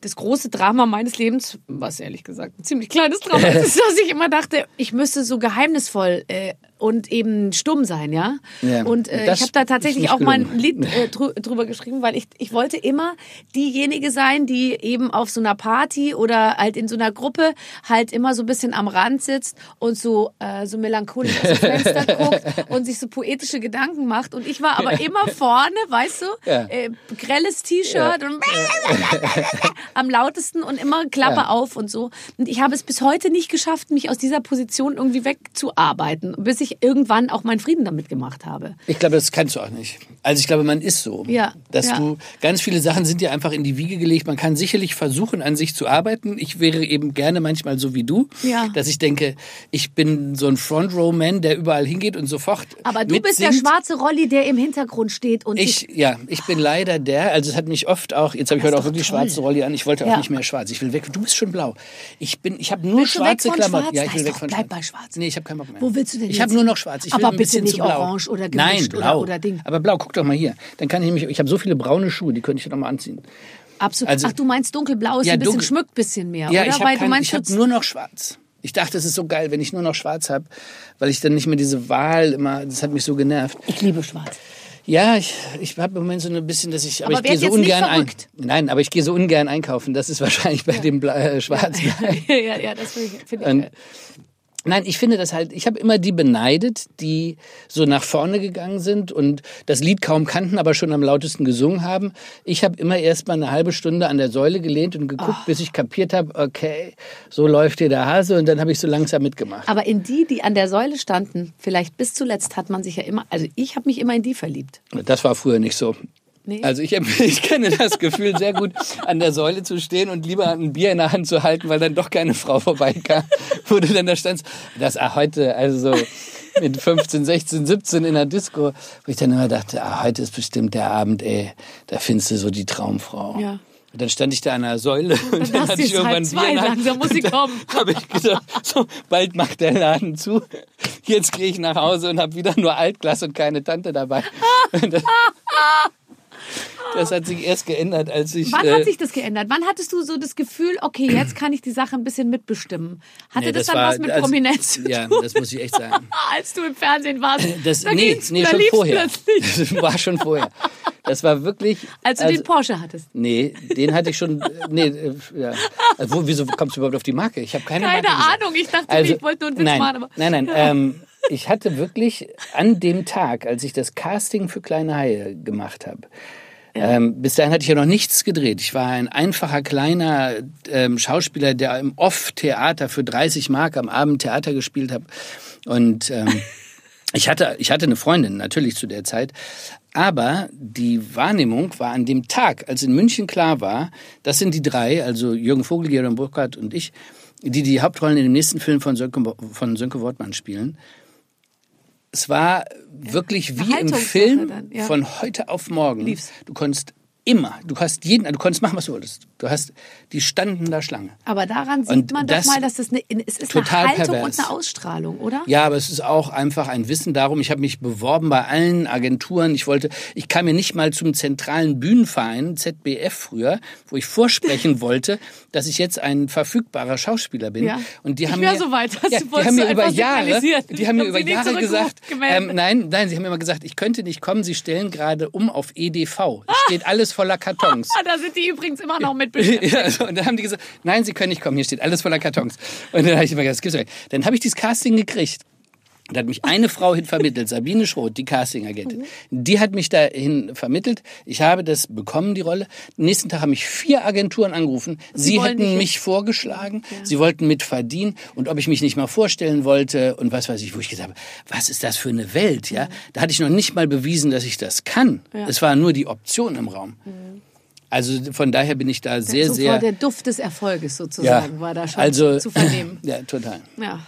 das große Drama meines Lebens, was ehrlich gesagt ein ziemlich kleines Drama ist, ist, dass ich immer dachte, ich müsste so geheimnisvoll äh, und eben stumm sein, ja. Ja. Und äh, ich habe da tatsächlich auch mal ein gelungen. Lied äh, drü drüber geschrieben, weil ich, ich wollte immer diejenige sein, die eben auf so einer Party oder halt in so einer Gruppe halt immer so ein bisschen am Rand sitzt und so, äh, so melancholisch aus dem Fenster guckt und sich so poetische Gedanken macht. Und ich war aber immer vorne, weißt du, Ja. äh, grelles T-Shirt und am lautesten und immer Klappe Ja. auf und so. Und ich habe es bis heute nicht geschafft, mich aus dieser Position irgendwie wegzuarbeiten, bis ich irgendwann auch meinen Frieden damit gemacht habe. Ich glaube, das kannst du auch nicht. Also ich glaube, man ist so. Ja, Dass ja. du, ganz viele Sachen sind dir einfach in die Wiege gelegt. Man kann sicherlich versuchen, an sich zu arbeiten. Ich wäre eben gerne manchmal so wie du. Ja. Dass ich denke, ich bin so ein Front-Row-Man, der überall hingeht und sofort Aber du bist der mitsingt. schwarze Rolli, der im Hintergrund steht und Ich, ja, ich bin leider der, also es hat mich oft auch, jetzt habe ich heute auch wirklich toll. schwarze Rolli an, ich wollte auch Ja. nicht mehr schwarz, ich will weg, du bist schon blau. Ich bin, ich habe nur Willst schwarze Klamotten. schwarz? Ja, ich will weg von bleib schwarz. bei schwarz. Nee, ich habe keinen Bock mehr. Wo willst du denn Ich habe nur noch schwarz, ich Aber bitte nicht orange oder Nein, gemischt oder- blau. oder Ding. Aber blau, guck doch mal hier. Dann kann ich nämlich, ich habe so viele braune Schuhe, die könnte ich noch mal anziehen. absolut. also- Ach, du meinst dunkelblau ist Ja, ein bisschen dunkel- schmückt bisschen mehr, Ja, oder? ich habe hab nur noch schwarz. Ich dachte, es ist so geil, wenn ich nur noch schwarz habe, weil ich dann nicht mehr diese Wahl immer, das hat mich so genervt. ich liebe schwarz. Ja, ich, ich habe im Moment so ein bisschen, dass ich, aber, Aber ich gehe so ungern ein. Nein, aber ich gehe so ungern einkaufen. Das ist wahrscheinlich bei dem Bla äh, Schwarzen. ja, ja, ja, das finde ich, find ich Und-. Nein, ich finde das halt, ich habe immer die beneidet, die so nach vorne gegangen sind und das Lied kaum kannten, aber schon am lautesten gesungen haben. Ich habe immer erst mal eine halbe Stunde an der Säule gelehnt und geguckt, bis ich kapiert habe, okay, so läuft hier der Hase und dann habe ich so langsam mitgemacht. Aber in die, die an der Säule standen, vielleicht bis zuletzt hat man sich ja immer, also ich habe mich immer in die verliebt. Das war früher nicht so. Nee. Also ich, ich kenne das Gefühl sehr gut, an der Säule zu stehen und lieber ein Bier in der Hand zu halten, weil dann doch keine Frau vorbeikam, wo du dann da standst. Das ah, heute, also so mit 15, 16, 17 in der Disco, wo ich dann immer dachte, ah, heute ist bestimmt der Abend, ey, da findest du so die Traumfrau. Ja. Und dann stand ich da an der Säule und dann, hast hatte ich irgendwann Bier zwei, in der Hand. langsam muss sie dann kommen. Habe ich gedacht, so bald macht der Laden zu. Jetzt gehe ich nach Hause und habe wieder nur Altglas und keine Tante dabei. Das, das hat sich erst geändert, als ich. Wann äh, hat sich das geändert? Wann hattest du so das Gefühl, okay, jetzt kann ich die Sache ein bisschen mitbestimmen? Hatte nee, das, dann war- was mit also, Prominenz zu Ja, tun? das muss ich echt sagen. Als du im Fernsehen warst. Das, da nee, nee, da schon vorher. Das war schon vorher. Das war wirklich. Als du den Porsche hattest. Nee, den hatte ich schon. äh, Nee, äh, ja. Also, wieso kommst du überhaupt auf die Marke? Ich habe keine, Keine. Ahnung, ich dachte, Also, ich wollte nur einen Witz nein, machen. Aber nein, nein. Ähm, ich hatte wirklich an dem Tag, als ich das Casting für Kleine Haie gemacht habe, Ähm, bis dahin hatte ich ja noch nichts gedreht. Ich war ein einfacher kleiner ähm, Schauspieler, der im Off-Theater für 30 Mark am Abend Theater gespielt hat. Und ähm, ich hatte, ich hatte eine Freundin natürlich zu der Zeit. Aber die Wahrnehmung war an dem Tag, als in München klar war, das sind die drei, also Jürgen Vogel, Jörn Burkhardt und ich, die die Hauptrollen in dem nächsten Film von Sönke, von Sönke Wortmann spielen. Es war wirklich wie im Film dann, ja. von heute auf morgen. Lief's. Du konntest immer, du hast jeden, du konntest machen, was du wolltest. Du hast, die standen da Schlange. Aber daran sieht Und man doch das- mal, dass das eine, es ist Total eine Haltung pervers. und eine Ausstrahlung, oder? Ja, aber es ist auch einfach ein Wissen darum. Ich habe mich beworben bei allen Agenturen. Ich wollte, ich kam mir nicht mal zum zentralen Bühnenverein ZBF früher, wo ich vorsprechen wollte, dass ich jetzt ein verfügbarer Schauspieler bin. Ja. Und die haben mehr mir, so weit. Ja, die haben mir über Jahre, die haben mir über Jahre gesagt, ähm, nein, nein, sie haben mir immer gesagt, ich könnte nicht kommen. Sie stellen gerade um auf EDV. Es steht alles voller Kartons. Da sind die übrigens immer noch mit beschäftigt. Ja, so, und dann haben die gesagt, nein, Sie können nicht kommen, hier steht alles voller Kartons. Und dann habe ich immer gesagt, das gibt's nicht. Dann habe ich dieses Casting gekriegt. Da hat mich eine Frau hin vermittelt, Sabine Schroth, die Casting-Agentin. Die hat mich dahin vermittelt. Ich habe das bekommen, die Rolle. Am nächsten Tag haben mich vier Agenturen angerufen. Sie, wollen hätten mich vorgeschlagen. Sie wollten mit verdienen. Und ob ich mich nicht mal vorstellen wollte und was weiß ich, wo ich gesagt habe, was ist das für eine Welt, ja? Da hatte ich noch nicht mal bewiesen, dass ich das kann. Es war nur die Option im Raum. Also von daher bin ich da sehr, Sofort sehr der Duft des Erfolges sozusagen war da schon also, zu vernehmen. Ja, total. Ja.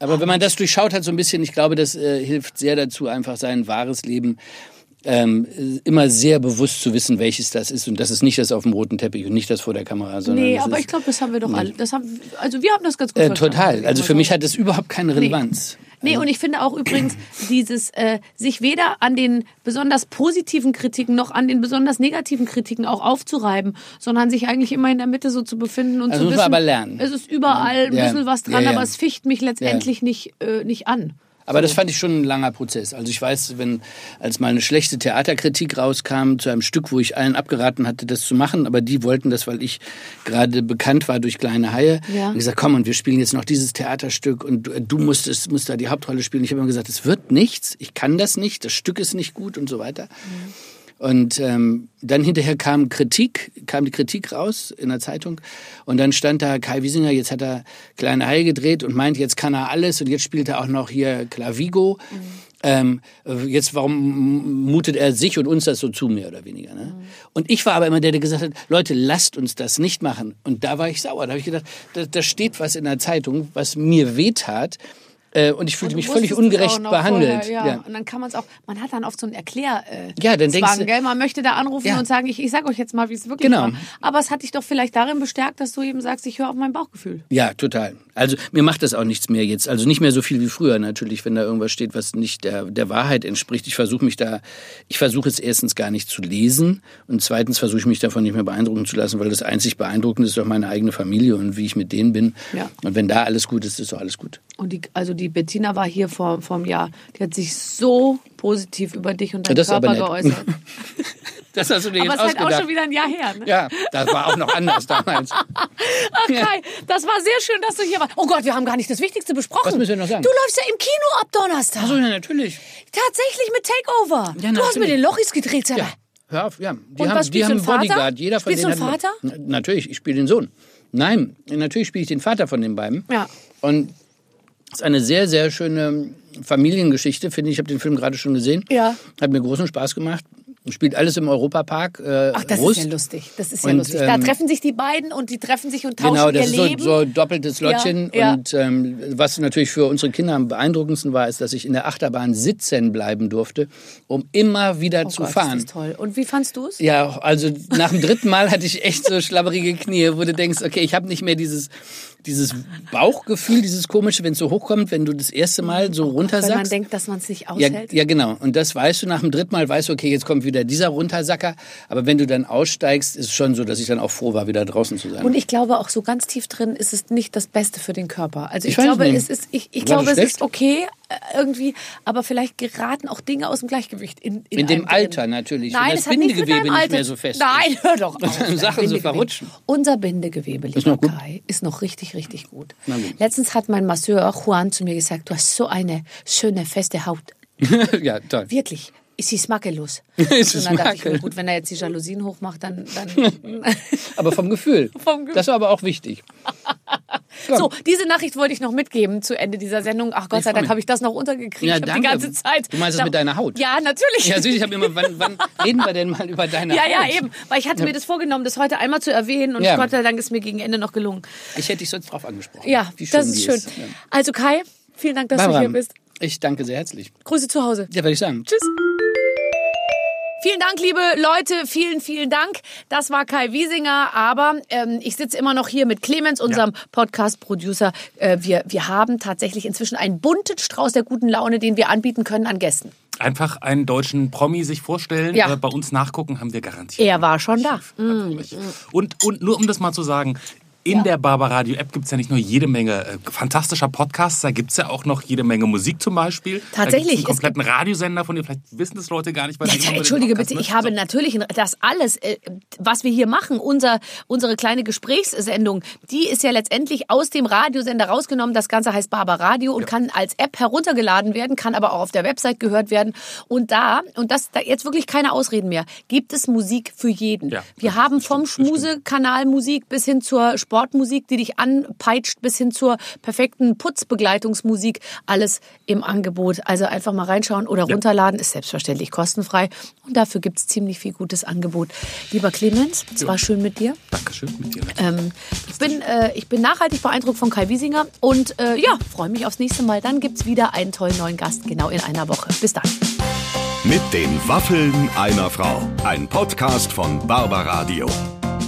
Aber wenn man das durchschaut hat so ein bisschen, ich glaube, das äh, hilft sehr dazu, einfach sein wahres Leben ähm, immer sehr bewusst zu wissen, welches das ist. Und das ist nicht das auf dem roten Teppich und nicht das vor der Kamera, sondern Nee, aber ist, ich glaube, das haben wir doch alle. Das haben, also wir haben das ganz gut äh, total. Also für mich hat das überhaupt keine Relevanz. Nee, und ich finde auch übrigens dieses äh, sich weder an den besonders positiven Kritiken noch an den besonders negativen Kritiken auch aufzureiben, sondern sich eigentlich immer in der Mitte so zu befinden und Also zu wissen, aber lernen. es ist überall ein Ja. bisschen was dran, Ja, ja. aber es ficht mich letztendlich nicht äh, nicht an. Aber das fand ich schon ein langer Prozess. Also ich weiß, wenn als mal eine schlechte Theaterkritik rauskam zu einem Stück, wo ich allen abgeraten hatte, das zu machen, aber die wollten das, weil ich gerade bekannt war durch kleine Haie. Ja. Und gesagt, komm, und wir spielen jetzt noch dieses Theaterstück und du, du musst, es, musst da die Hauptrolle spielen. Ich habe immer gesagt, es wird nichts, ich kann das nicht, das Stück ist nicht gut und so weiter. Und ähm, dann hinterher kam Kritik, kam die Kritik raus in der Zeitung und dann stand da Kai Wiesinger, jetzt hat er Kleine Haie gedreht und meint, jetzt kann er alles und jetzt spielt er auch noch hier Clavigo. Ähm, jetzt, warum mutet er sich und uns das so zu, mehr oder weniger? Ne? Und ich war aber immer der, der gesagt hat, Leute, lasst uns das nicht machen. Und da war ich sauer. Da habe ich gedacht, da, da steht was in der Zeitung, was mir wehtat. Äh, und ich fühlte Du mich völlig ungerecht behandelt. Vorher, ja. Und dann kann man es auch, man hat dann oft so einen Erklär äh, Ja, dann denkst du- gell? Man möchte da anrufen Ja. und sagen, ich, ich sag euch jetzt mal, wie es wirklich Genau. war. Aber es hat dich doch vielleicht darin bestärkt, dass du eben sagst, ich höre auf mein Bauchgefühl. Ja, total. Also mir macht das auch nichts mehr jetzt. Also nicht mehr so viel wie früher natürlich, wenn da irgendwas steht, was nicht der, der Wahrheit entspricht. Ich versuche mich da, ich versuche es erstens gar nicht zu lesen und zweitens versuche ich mich davon nicht mehr beeindrucken zu lassen, weil das einzig beeindruckende ist doch meine eigene Familie und wie ich mit denen bin. Ja. Und wenn da alles gut ist, ist doch alles gut. Und die, also die Bettina war hier vor, vor einem Jahr. Die hat sich so positiv über dich und deinen Das aber Körper geäußert. Das hast du dir Aber jetzt es ist halt auch ausgedacht. schon wieder ein Jahr her. Ne? ja, das war auch noch anders damals. Ach Kai, das war sehr schön, dass du hier warst. Oh Gott, wir haben gar nicht das Wichtigste besprochen. Was müssen wir noch sagen? Du läufst ja im Kino ab Donnerstag. Achso, ja, natürlich. Tatsächlich mit Takeover. Ja, du hast mit den Lochis gedreht, sag mal. Ja, hör auf, ja. Die Und haben, was die spielst haben du, einen Vater? Bodyguard. Jeder von Spielst du denen einen Vater? Na, natürlich, ich spiele den Sohn. Nein, natürlich spiele ich den Vater von den beiden. Ja. Und es ist eine sehr, sehr schöne Familiengeschichte, finde ich. Ich habe den Film gerade schon gesehen. Ja. Hat mir großen Spaß gemacht. Spielt alles im Europapark. Äh, Ach, das Rust. ist ja lustig. Das ist ja Und, lustig. Da ähm, treffen sich die beiden und die treffen sich und tauschen Genau, ihr das ist so, Leben. so doppeltes Lottchen. Ja, ja. Und ähm, was natürlich für unsere Kinder am beeindruckendsten war, ist, dass ich in der Achterbahn sitzen bleiben durfte, um immer wieder oh zu Gott, fahren. Ist das toll. Und wie fandst du es? Ja, also nach dem dritten Mal hatte ich echt so schlabberige Knie, wo du denkst, okay, ich habe nicht mehr dieses, dieses Bauchgefühl, dieses komische, wenn es so hochkommt, wenn du das erste Mal so Wenn man runtersackst. denkt, dass man es nicht Ja, aushält. ja, genau. Und das weißt du nach dem dritten Mal, weißt du, okay, jetzt kommt wieder dieser Runtersacker. Aber wenn du dann aussteigst, ist es schon so, dass ich dann auch froh war, wieder draußen zu sein. Und ich glaube auch so ganz tief drin ist es nicht das Beste für den Körper. Also ich, Ich glaube, nicht. es ist, ich, ich glaube, es ist okay irgendwie, aber vielleicht geraten auch Dinge aus dem Gleichgewicht in, in, In dem einem drin. Alter natürlich, Nein, das mit Bindegewebe nicht Alter mehr so fest Nein, ist. hör doch auf. Sachen so verrutschen. Unser Bindegewebe, lieber noch gut? Kai, ist noch richtig, richtig gut. Gut. Letztens hat mein Masseur Juan zu mir gesagt, du hast so eine schöne, feste Haut. ja, toll. Wirklich. Ist sie makellos. Ist und dann dachte ich mir, gut, wenn er jetzt die Jalousien hochmacht, dann... dann Aber vom Gefühl. Vom Gefühl. Das war aber auch wichtig. so, diese Nachricht wollte ich noch mitgeben zu Ende dieser Sendung. Ach Gott sei Dank habe ich das noch untergekriegt. Ja, danke. die ganze Zeit... Du meinst es mit deiner Haut? Ja, natürlich. Ja, süß, ich habe immer, wann, wann reden wir denn mal über deine Ja, Haut? ja, eben. Weil ich hatte mir das vorgenommen, das heute einmal zu erwähnen und Ja. Gott sei Dank ist mir gegen Ende noch gelungen. Ich hätte dich sonst drauf angesprochen. Ja, wie schön das ist schön. Ja. Also Kai, vielen Dank, dass du Barbara, hier bist. ich danke sehr herzlich. Grüße zu Hause. Ja, würde ich sagen. Tschüss. Vielen Dank, liebe Leute. Vielen, vielen Dank. Das war Kai Wiesinger. Aber ähm, ich sitze immer noch hier mit Clemens, unserem Podcast-Producer. Äh, wir, wir haben tatsächlich inzwischen einen bunten Strauß der guten Laune, den wir anbieten können an Gästen. Einfach einen deutschen Promi sich vorstellen, Ja. äh, bei uns nachgucken, haben wir garantiert. Er war schon da. Und, und nur um das mal zu sagen, in Ja. der Barbaradio App gibt es ja nicht nur jede Menge äh, fantastischer Podcasts, da gibt es ja auch noch jede Menge Musik zum Beispiel. Tatsächlich, einen kompletten Radiosender von dir, vielleicht wissen das Leute gar nicht. Weil nur den Entschuldige bitte, ich habe natürlich das alles, äh, was wir hier machen, unser, unsere kleine Gesprächssendung, die ist ja letztendlich aus dem Radiosender rausgenommen. Das Ganze heißt Barbaradio und kann als App heruntergeladen werden, kann aber auch auf der Website gehört werden. Und da, und das da jetzt wirklich keine Ausreden mehr, gibt es Musik für jeden. Ja, wir haben vom. Schmusekanal Musik bis hin zur Sportmusik, die dich anpeitscht, bis hin zur perfekten Putzbegleitungsmusik, alles im Angebot. Also einfach mal reinschauen oder runterladen, ist selbstverständlich kostenfrei. Und dafür gibt's ziemlich viel gutes Angebot. Lieber Clemens, es war schön mit dir. Dankeschön mit dir. Ähm, ich, bin, äh, ich bin nachhaltig beeindruckt von Kai Wiesinger und äh, ja, freue mich aufs nächste Mal. Dann gibt's wieder einen tollen neuen Gast, genau in einer Woche. Bis dann. Mit den Waffeln einer Frau. Ein Podcast von Barbaradio.